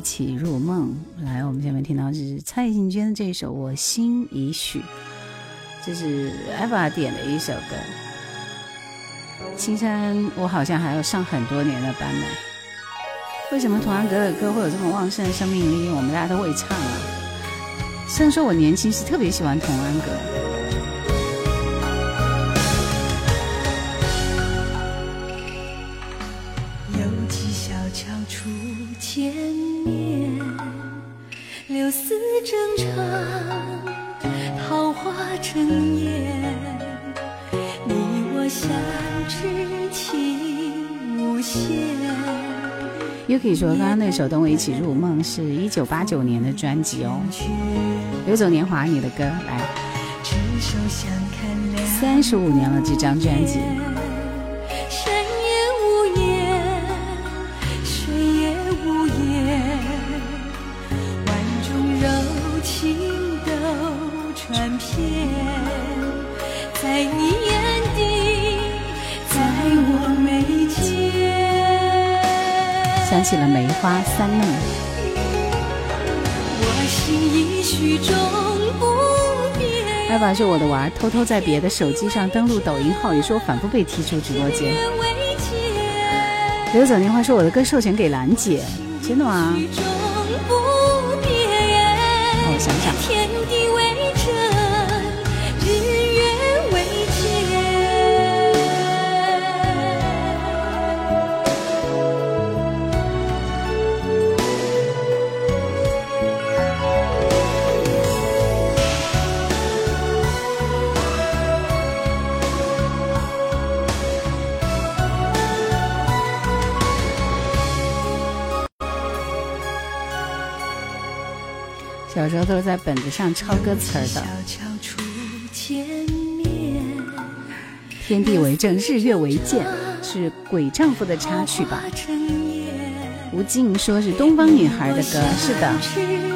一起入梦。来，我们下面听到是蔡幸娟的这一首《我心已许》，这是 Eva 点的一首歌。青山，我好像还要上很多年的班呢。为什么童安格的歌会有这么旺盛的生命力？我们大家都会唱啊。虽然说我年轻时特别喜欢童安格，柳丝正长，桃花争艳。你我相知情无限。Yuki 说，刚刚那首《等我一起入梦》是一九八九年的专辑哦，《流走年华》你的歌来，三十五年了这张专辑。想起了梅花三弄，我心已许终不变。我的娃儿，偷偷在别的手机上登录抖音号，也是我反复被踢出直播间。刘总电话说我的歌授权给兰姐，真的吗？让我想想，小时候都是在本子上抄歌词儿的。天地为证，日月为鉴，是《鬼丈夫》的插曲吧？吴静说是东方女孩的歌，是的。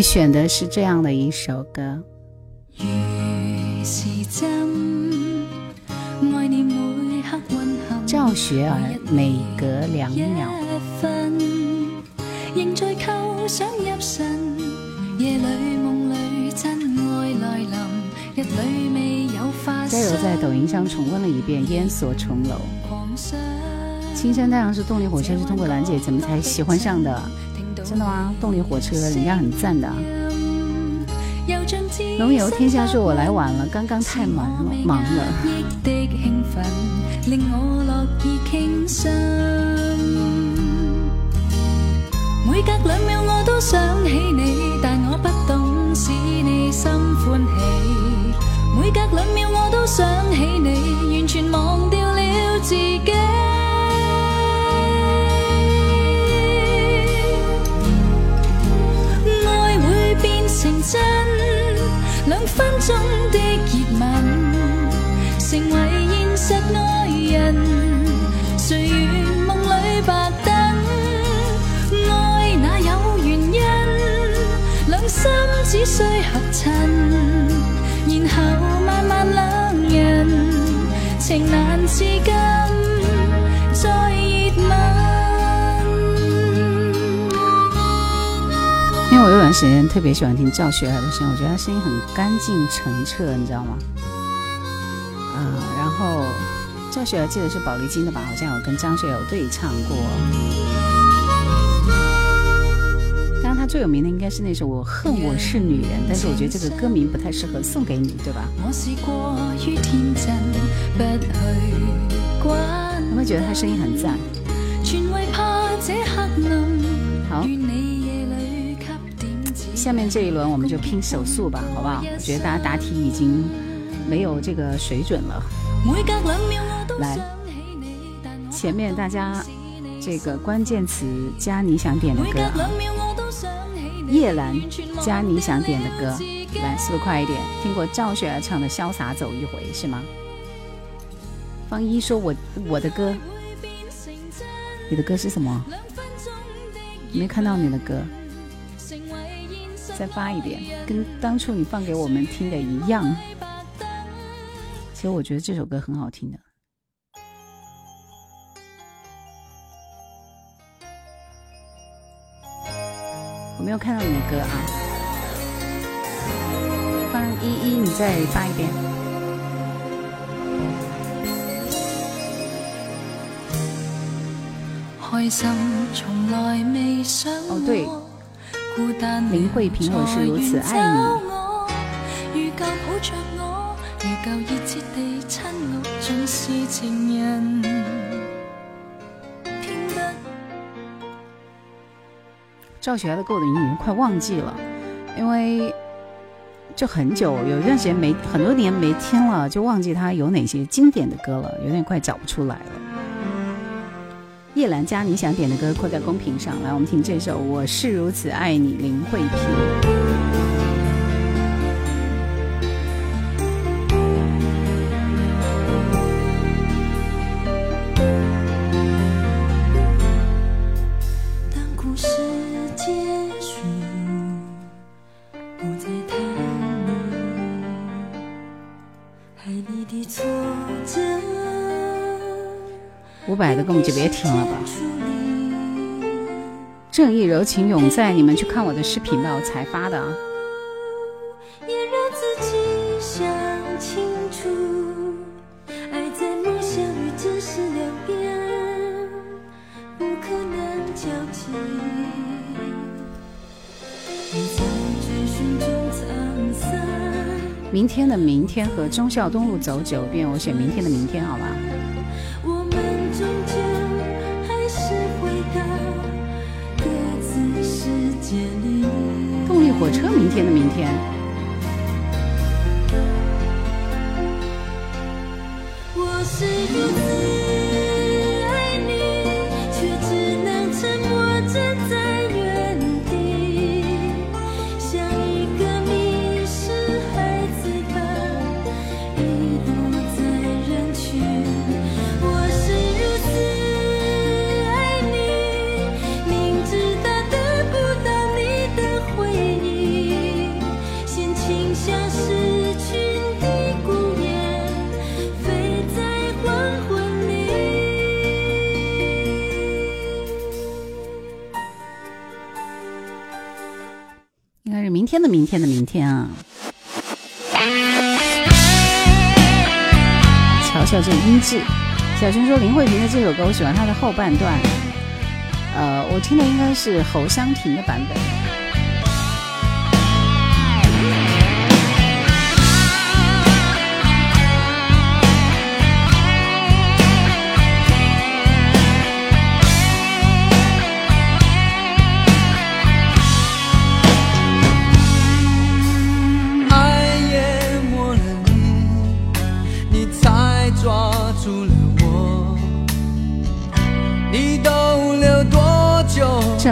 你选的是这样的一首歌，如是真，愛你每刻蘊含赵雪兒每隔两秒。仍在構想入神。夜裏夢裏真愛來臨，日裏未有發佳柔生。在抖音上重温了一遍《烟锁重樓》。狂想青山太阳是动力火车，是通过兰姐怎么才喜欢上的？真的吗？动力火车人家很赞的。龙游天下说：“我来晚了，刚刚太忙了，忙了。每隔兩秒我都想起你，但我不懂使你心歡喜。每隔兩秒我都想起你，完全忘掉了自己。中的热吻，成为现实爱人。谁愿梦里白等？爱哪有原因？两心只需合衬，然后慢慢两人，情难自禁，为我有段时间特别喜欢听赵学而的声音，我觉得他声音很干净澄澈，你知道吗？啊、然后赵学而记得是宝丽金的吧？好像有跟张学友对唱过。当然，他最有名的应该是那首《我恨我是女人》，但是我觉得这个歌名不太适合送给你，对吧？我是过于天真，不去關有没有觉得他声音很赞？全为怕这黑暗。下面这一轮我们就拼手速吧，好不好？我觉得大家答题已经没有这个水准了。每隔兩秒我都來想起你，但我前面大家这个关键词加你想点的歌啊，兩秒我都想起你叶兰加你想点的歌来速度快一点。听过赵雪儿唱的《潇洒走一回》是吗？方一说我我的歌，你的歌是什麼？兩分鐘的沒看到你的歌，再发一遍，跟当初你放给我们听的一样。其实我觉得这首歌很好听的。我没有看到你的歌啊，放依依，你再发一遍。开心从来未想哦對孤單林慧萍我是如此爱你你。如舊抱着我，如舊熱切地親我，盡是情人。偏不趙雪兒的歌我已经快忘记了，因为就很久，有一段时间没很多年没听了，就忘记他有哪些经典的歌了，有点快找不出来了。叶兰佳你想点的歌扣在公屏上，来，我们听这首《我是如此爱你》，林慧萍。当故事结束，不再談論愛你的挫折。伍佰的歌我們就别听了吧。正义柔情永在，你们去看我的视频吧，我才发的啊。也讓自己想清楚，愛在夢想與真實兩邊，不可能交集。你在追尋中滄桑，明天的明天和忠孝东路走九遍，我选明天的明天，好吧？明天的明天。我是如此天的明天的明天啊。瞧瞧这音质，小熊说林慧萍的这首歌我喜欢她的后半段，呃，我听的应该是侯湘婷的版本。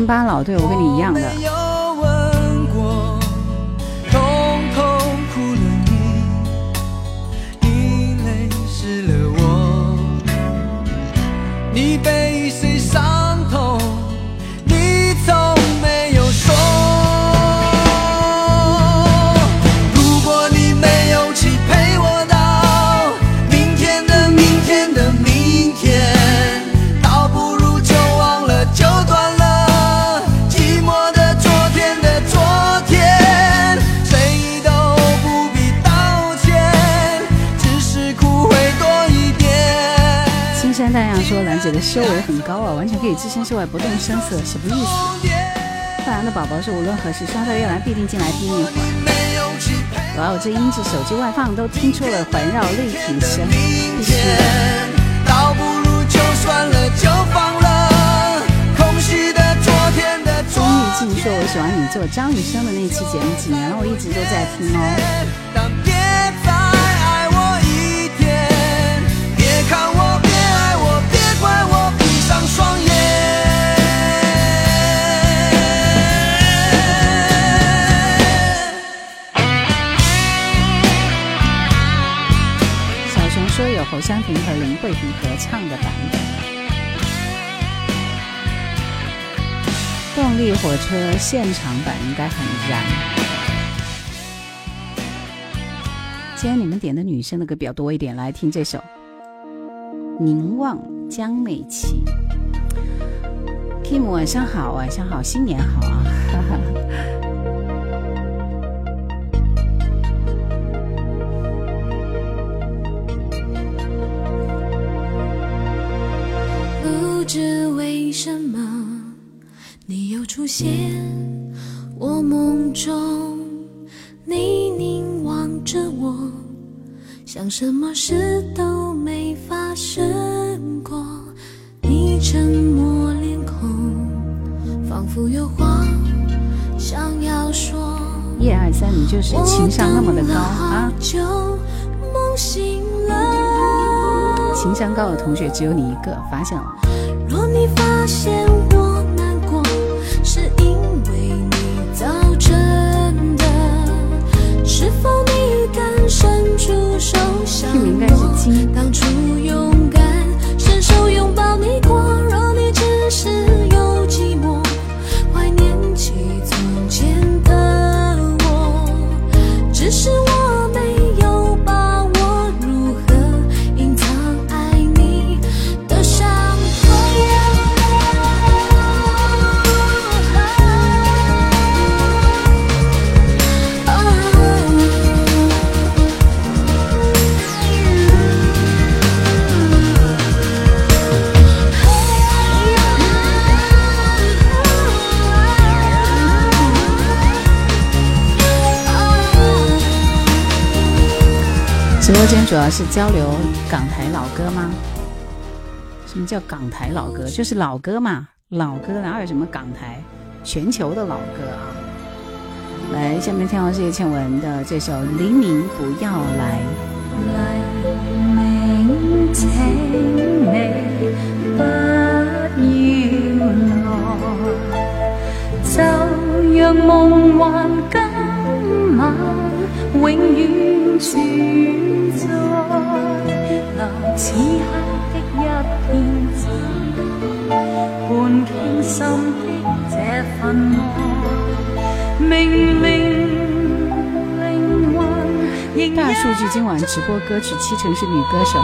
巴？老对我跟你一样的，山大洋说兰姐的修为很高啊，完全可以置身事外，不动声色，什么意思？范阳的宝宝说无论何时刷到月兰必定进来听一会儿。哇哦，这音质手机外放都听出了环绕立体声，必须的。倒不如就算了，就放了。空虚的昨天的昨钟玉静说我喜欢你做张雨生的那期节目，几年了，我一直都在听哦。侯湘婷和林慧萍合唱的版本。动力火车现场版应该很燃。今天你们点的女生的歌比较多一点，来听这首《凝望》江美琪。Kim 晚上好，晚上好，新年好啊！现我梦中，你凝望着我，像什么事都没发生过。你沉默脸孔，仿佛有话想要说。叶二三，你就是情商那么的高啊！就梦醒了。情商高的同学只有你一个，发现了。若你发现应该是我？金主要是交流港台老歌吗？什么叫港台老歌？就是老歌嘛，老歌哪有什么港台？全球的老歌啊！来，下面听到是叶倩文的这首《黎明不要来》。黎明请你不要来，就让梦幻今晚永远存在。留此刻的一片靜，伴傾心的這份愛，明明靈魂仍大数据今晚直播歌曲七成是女歌手。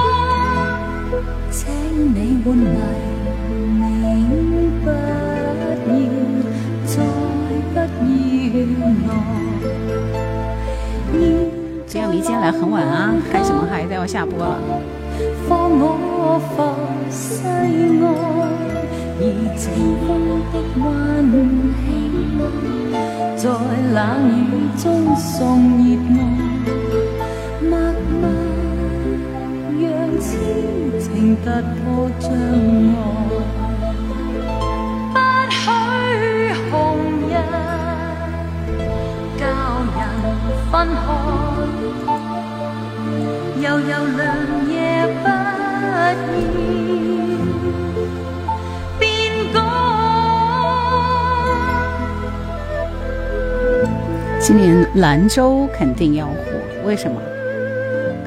請你換黎今天来很晚啊，嗨什么嗨，都要下播了。放我發誓愛，以清風的溫馨，在冷雨中送熱愛，默默讓痴情突破障礙。不許紅日教人分開。悠悠涼夜不。今年兰州肯定要火，为什么？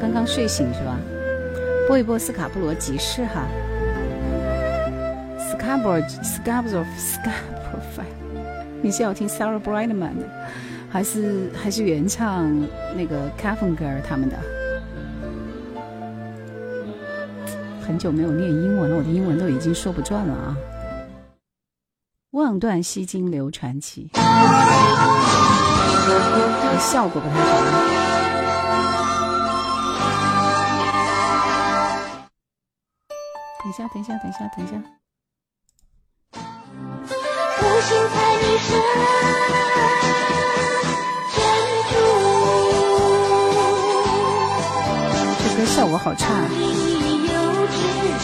刚刚睡醒是吧？播一播斯卡布罗集市哈。Scarborough Scarborough Scarborough，你是要听 Sarah Brightman 的，还是还是原唱那个 Kevin 哥他们的？很久没有念英文了，我的英文都已经说不转了啊！望断西京流传奇，效果不太好。等一下，等一下，等一下，等一下。无心在你身，这歌效果好差。你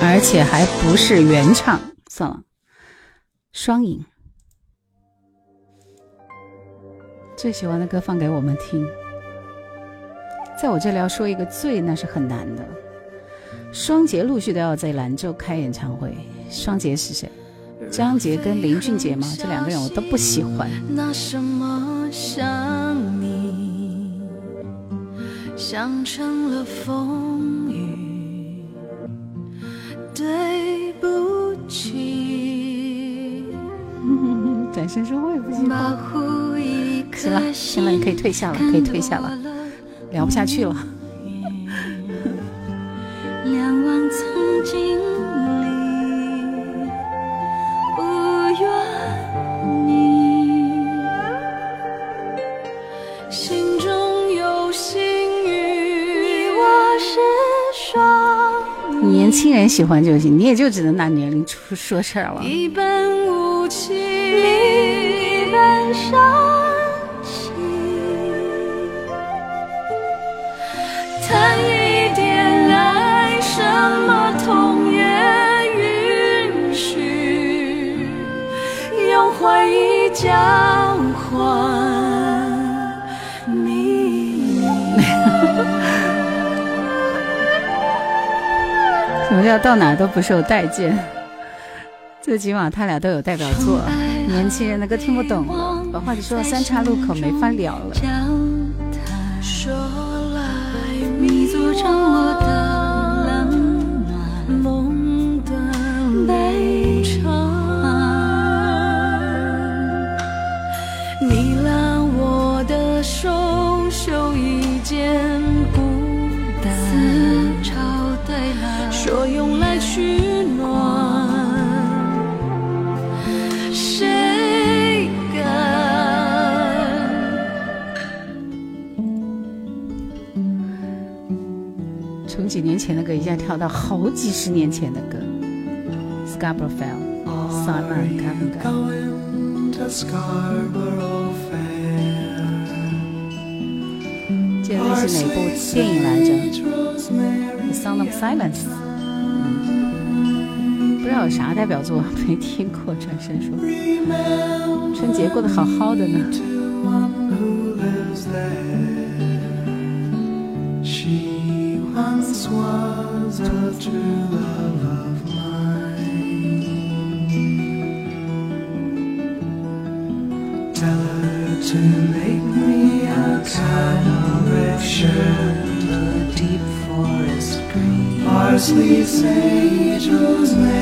而且还不是原唱，算了，双赢。最喜欢的歌放给我们听，在我这里要说一个最，那是很难的。双杰陆续都要在兰州开演唱会，双杰是谁？张杰跟林俊杰吗？这两个人我都不喜欢。拿什么想你，想成了风，对不起。转身说我也不喜保欢。护一行了行了你可以退下了可以退下了聊不下去了。两忘曾经年轻人喜欢就行，你也就只能拿年龄出说事儿了。一本无情，一本伤心。谈一点爱，什么痛也允许，用怀疑交换什么叫到哪都不受待见？最起码他俩都有代表作。年轻人的歌听不懂了，把话题说到三岔路口没法聊了。交谈说来，你组成我的前的歌，一下跳到好几十年前的歌。Scarborough Fair, Simon 记得那是哪部电影来着？The Sound of Silence。不知道有啥代表作没听过，转身说，春节过得好好的呢。this was a true love of mine. Tell her to make me a kind of red shirt, a deep forest green, Our sweet rosemary.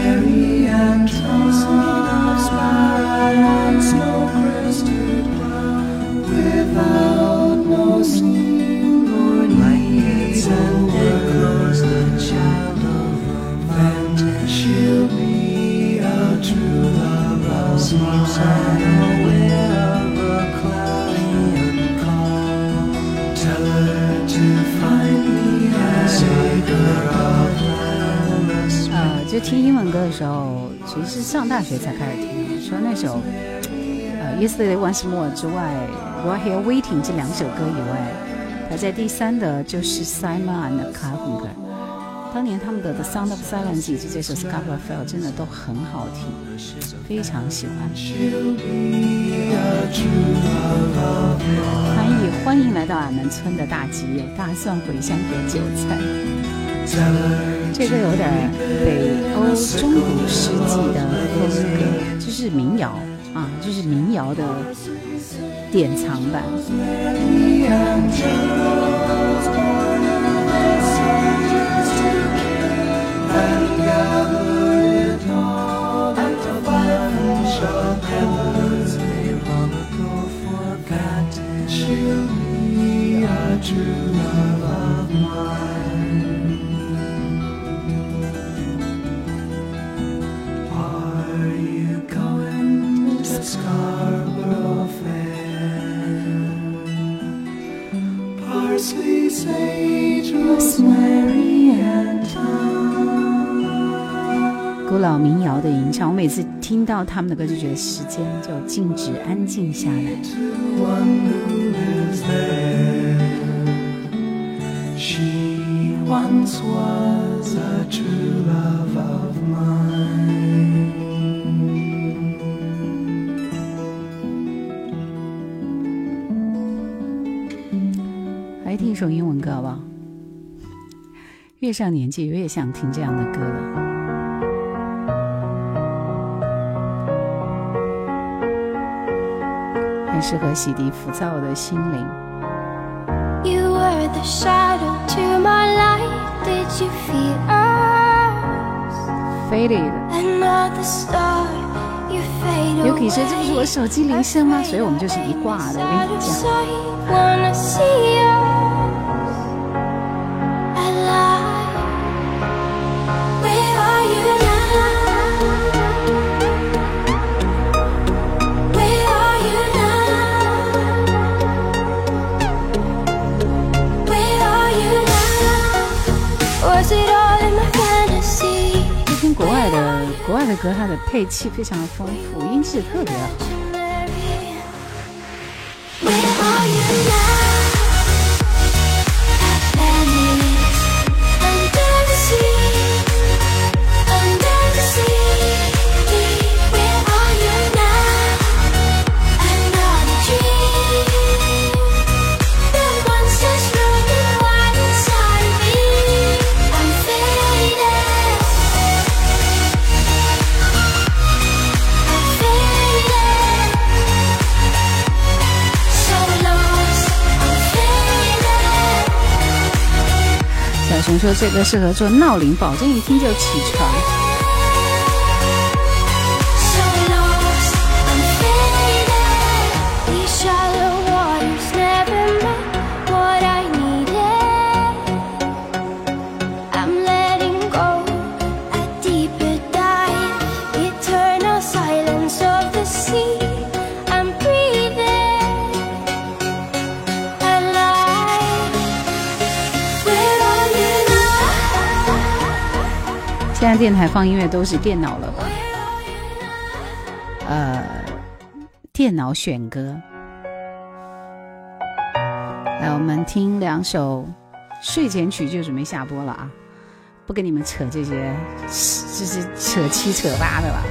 其实是上大学才开始听的。除了那首呃《Yesterday Once More》之外，《Right Here Waiting》这两首歌以外，排在第三的就是 Simon and Garfunkel。当年他们的《The Sound of Silence》以及这首《Scarborough Fair》真的都很好听，非常喜欢。翻译欢迎来到俺们村的大吉，大蒜、茴香和韭菜。这个有点北欧中古世纪的风格，就是民谣啊，就是民谣的典藏版。古老民谣的吟唱，我每次听到他们的歌，就觉得时间就静止安静下来。one who lives there. She once was a true love of mine. 来听一首英文歌好不好？越上年纪越想听这样的歌了。很适合洗涤浮躁的心灵。You were the shadow to my light. Did you feel us? Faded，Another star, you fade 有可以说.这不是我手机铃声吗？所以我们就是一挂的。我跟你讲，的歌，它的配器非常的丰富，音质特别好。说这个适合做闹铃，保证一听就起床。电台放音乐都是电脑了吧？呃，电脑选歌。来，我们听两首睡前曲就准备下播了啊！不跟你们扯这些，就是扯七扯八的了。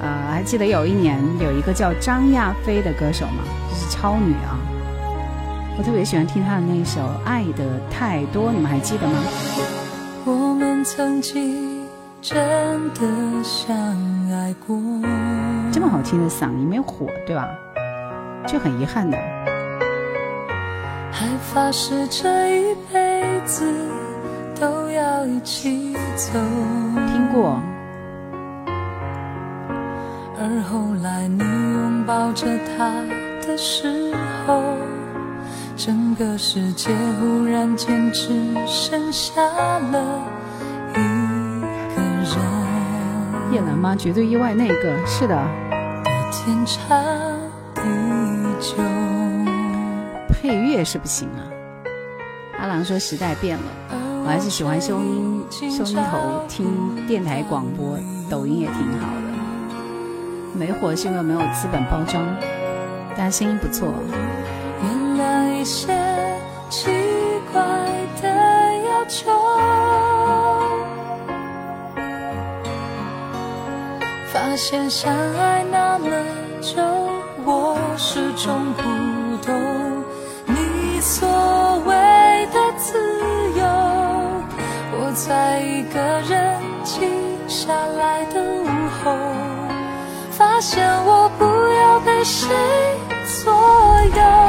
呃，还记得有一年有一个叫张亚飞的歌手吗？就是超女啊！我特别喜欢听她的那首《爱的太多》，你们还记得吗？我们曾经真的相爱过，这么好听的嗓音没火，对吧？就很遗憾的。还发誓这一辈子都要一起走。听过，而后来你拥抱着他的时候，整个世界忽然间只剩下了叶兰吗？绝对意外那个是的，天长地久。配乐是不行啊。阿郎说时代变了，我还是喜欢收音收音头听电台广播，抖音也挺好的。没火是因为没有资本包装，但声音不错。原谅一些奇怪的要求，发现相爱那么久，我始终不懂你所谓的自由。我在一个人静下来的午后。发现我不要被谁左右，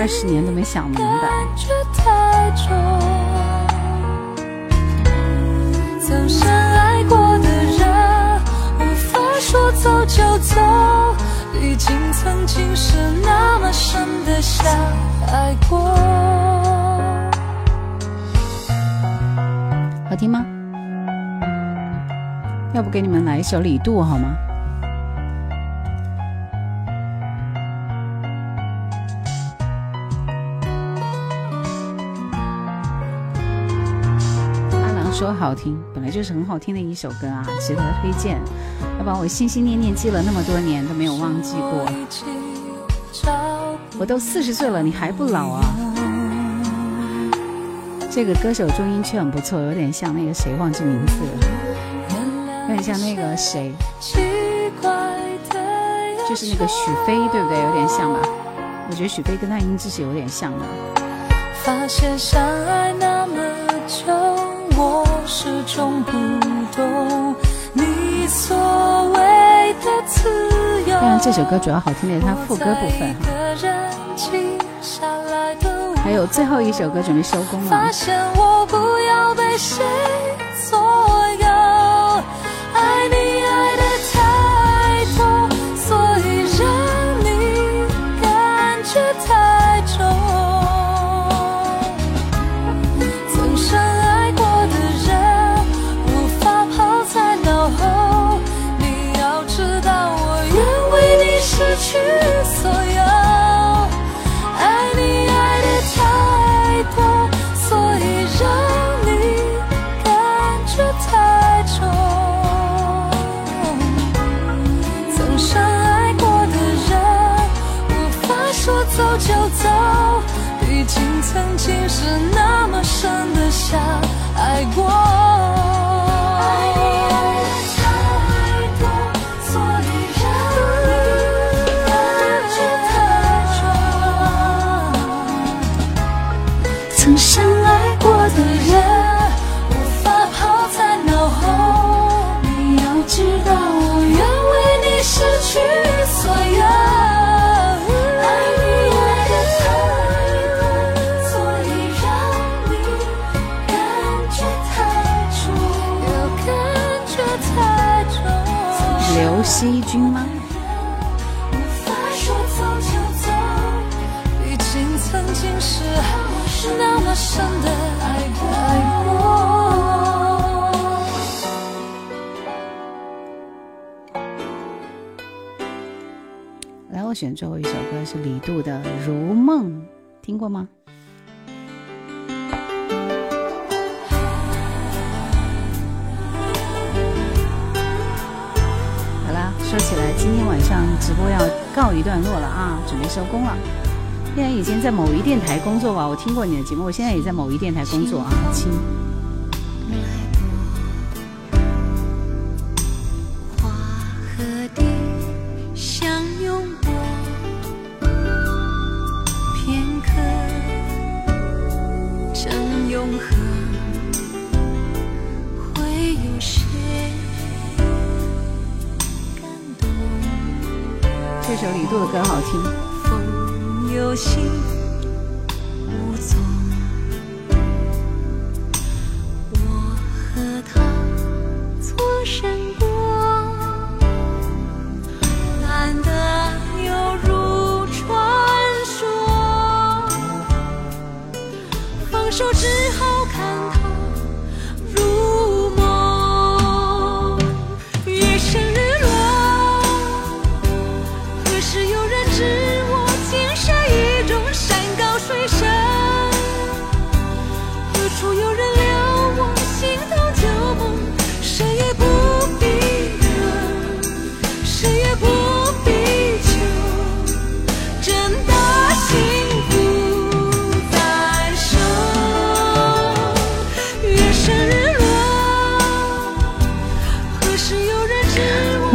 二十年都没想明白。曾深爱过的人，无法说走就走，毕竟曾经是那么深的相爱过。好听吗？要不给你们来一首李杜好吗？好听，本来就是很好听的一首歌啊，值得推荐。要不然我心心念念记了那么多年都没有忘记过。我都四十岁了，你还不老啊？这个歌手中音却很不错，有点像那个谁，忘记名字了，有点像那个谁，就是那个许飞，对不对？有点像吧？我觉得许飞跟他音质是有点像的。发现相爱那么久，我始终不懂你所谓的自由。当然，这首歌主要好听的是它副歌部分哈。还有最后一首歌准备收工了发，现我不要被谁选最后一首歌是李杜的《如梦》，听过吗？好啦，说起来，今天晚上直播要告一段落了啊，准备收工了。现在以前在某一电台工作吧，我听过你的节目，我现在也在某一电台工作啊，亲。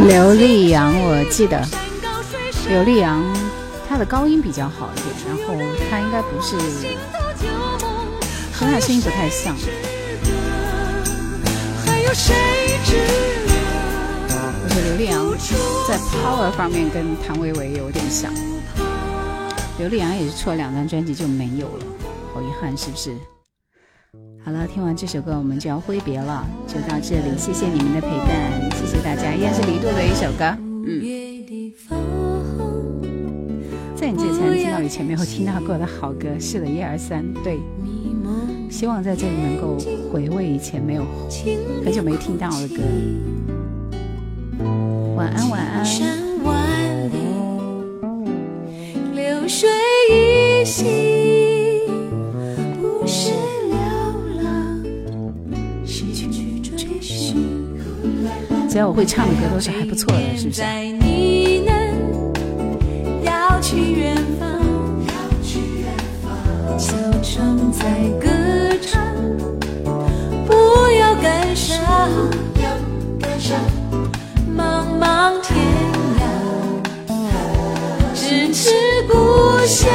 刘力扬，我记得？刘力扬他的高音比较好一点，然后他应该不是和他声音不太像。我觉得刘力扬在 power 方面跟谭维维有点像。刘力扬也是出了两张专辑就没有了，好遗憾，是不是？好了，听完这首歌我们就要挥别了，就到这里，谢谢你们的陪伴，谢谢大家，依然是李度的一首歌，嗯。在你这里才能听到以前没有听到过的好歌。是的，一二三，对。希望在这里能够回味以前没有很久没听到的歌。晚安，晚安。流水依稀，只要我会唱的歌都是还不错的，是不是？在呢喃，要去远方，小虫在歌唱，不要感伤，茫茫天涯，咫尺故乡，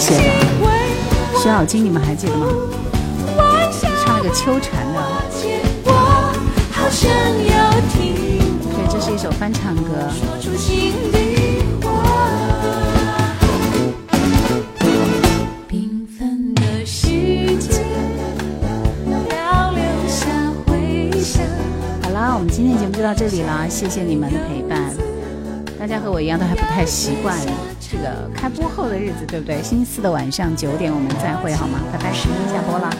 写的，为徐小菁你们还记得吗？唱那个秋蝉的，对，这是一首翻唱歌。说出心里话。缤纷的世界，要留下回响。好啦，我们今天节目就到这里啦，谢谢你们的陪伴。大家和我一样都还不太习惯这开播后的日子对不对？星期四的晚上九点，我们再会好吗？拜拜，十一下播了。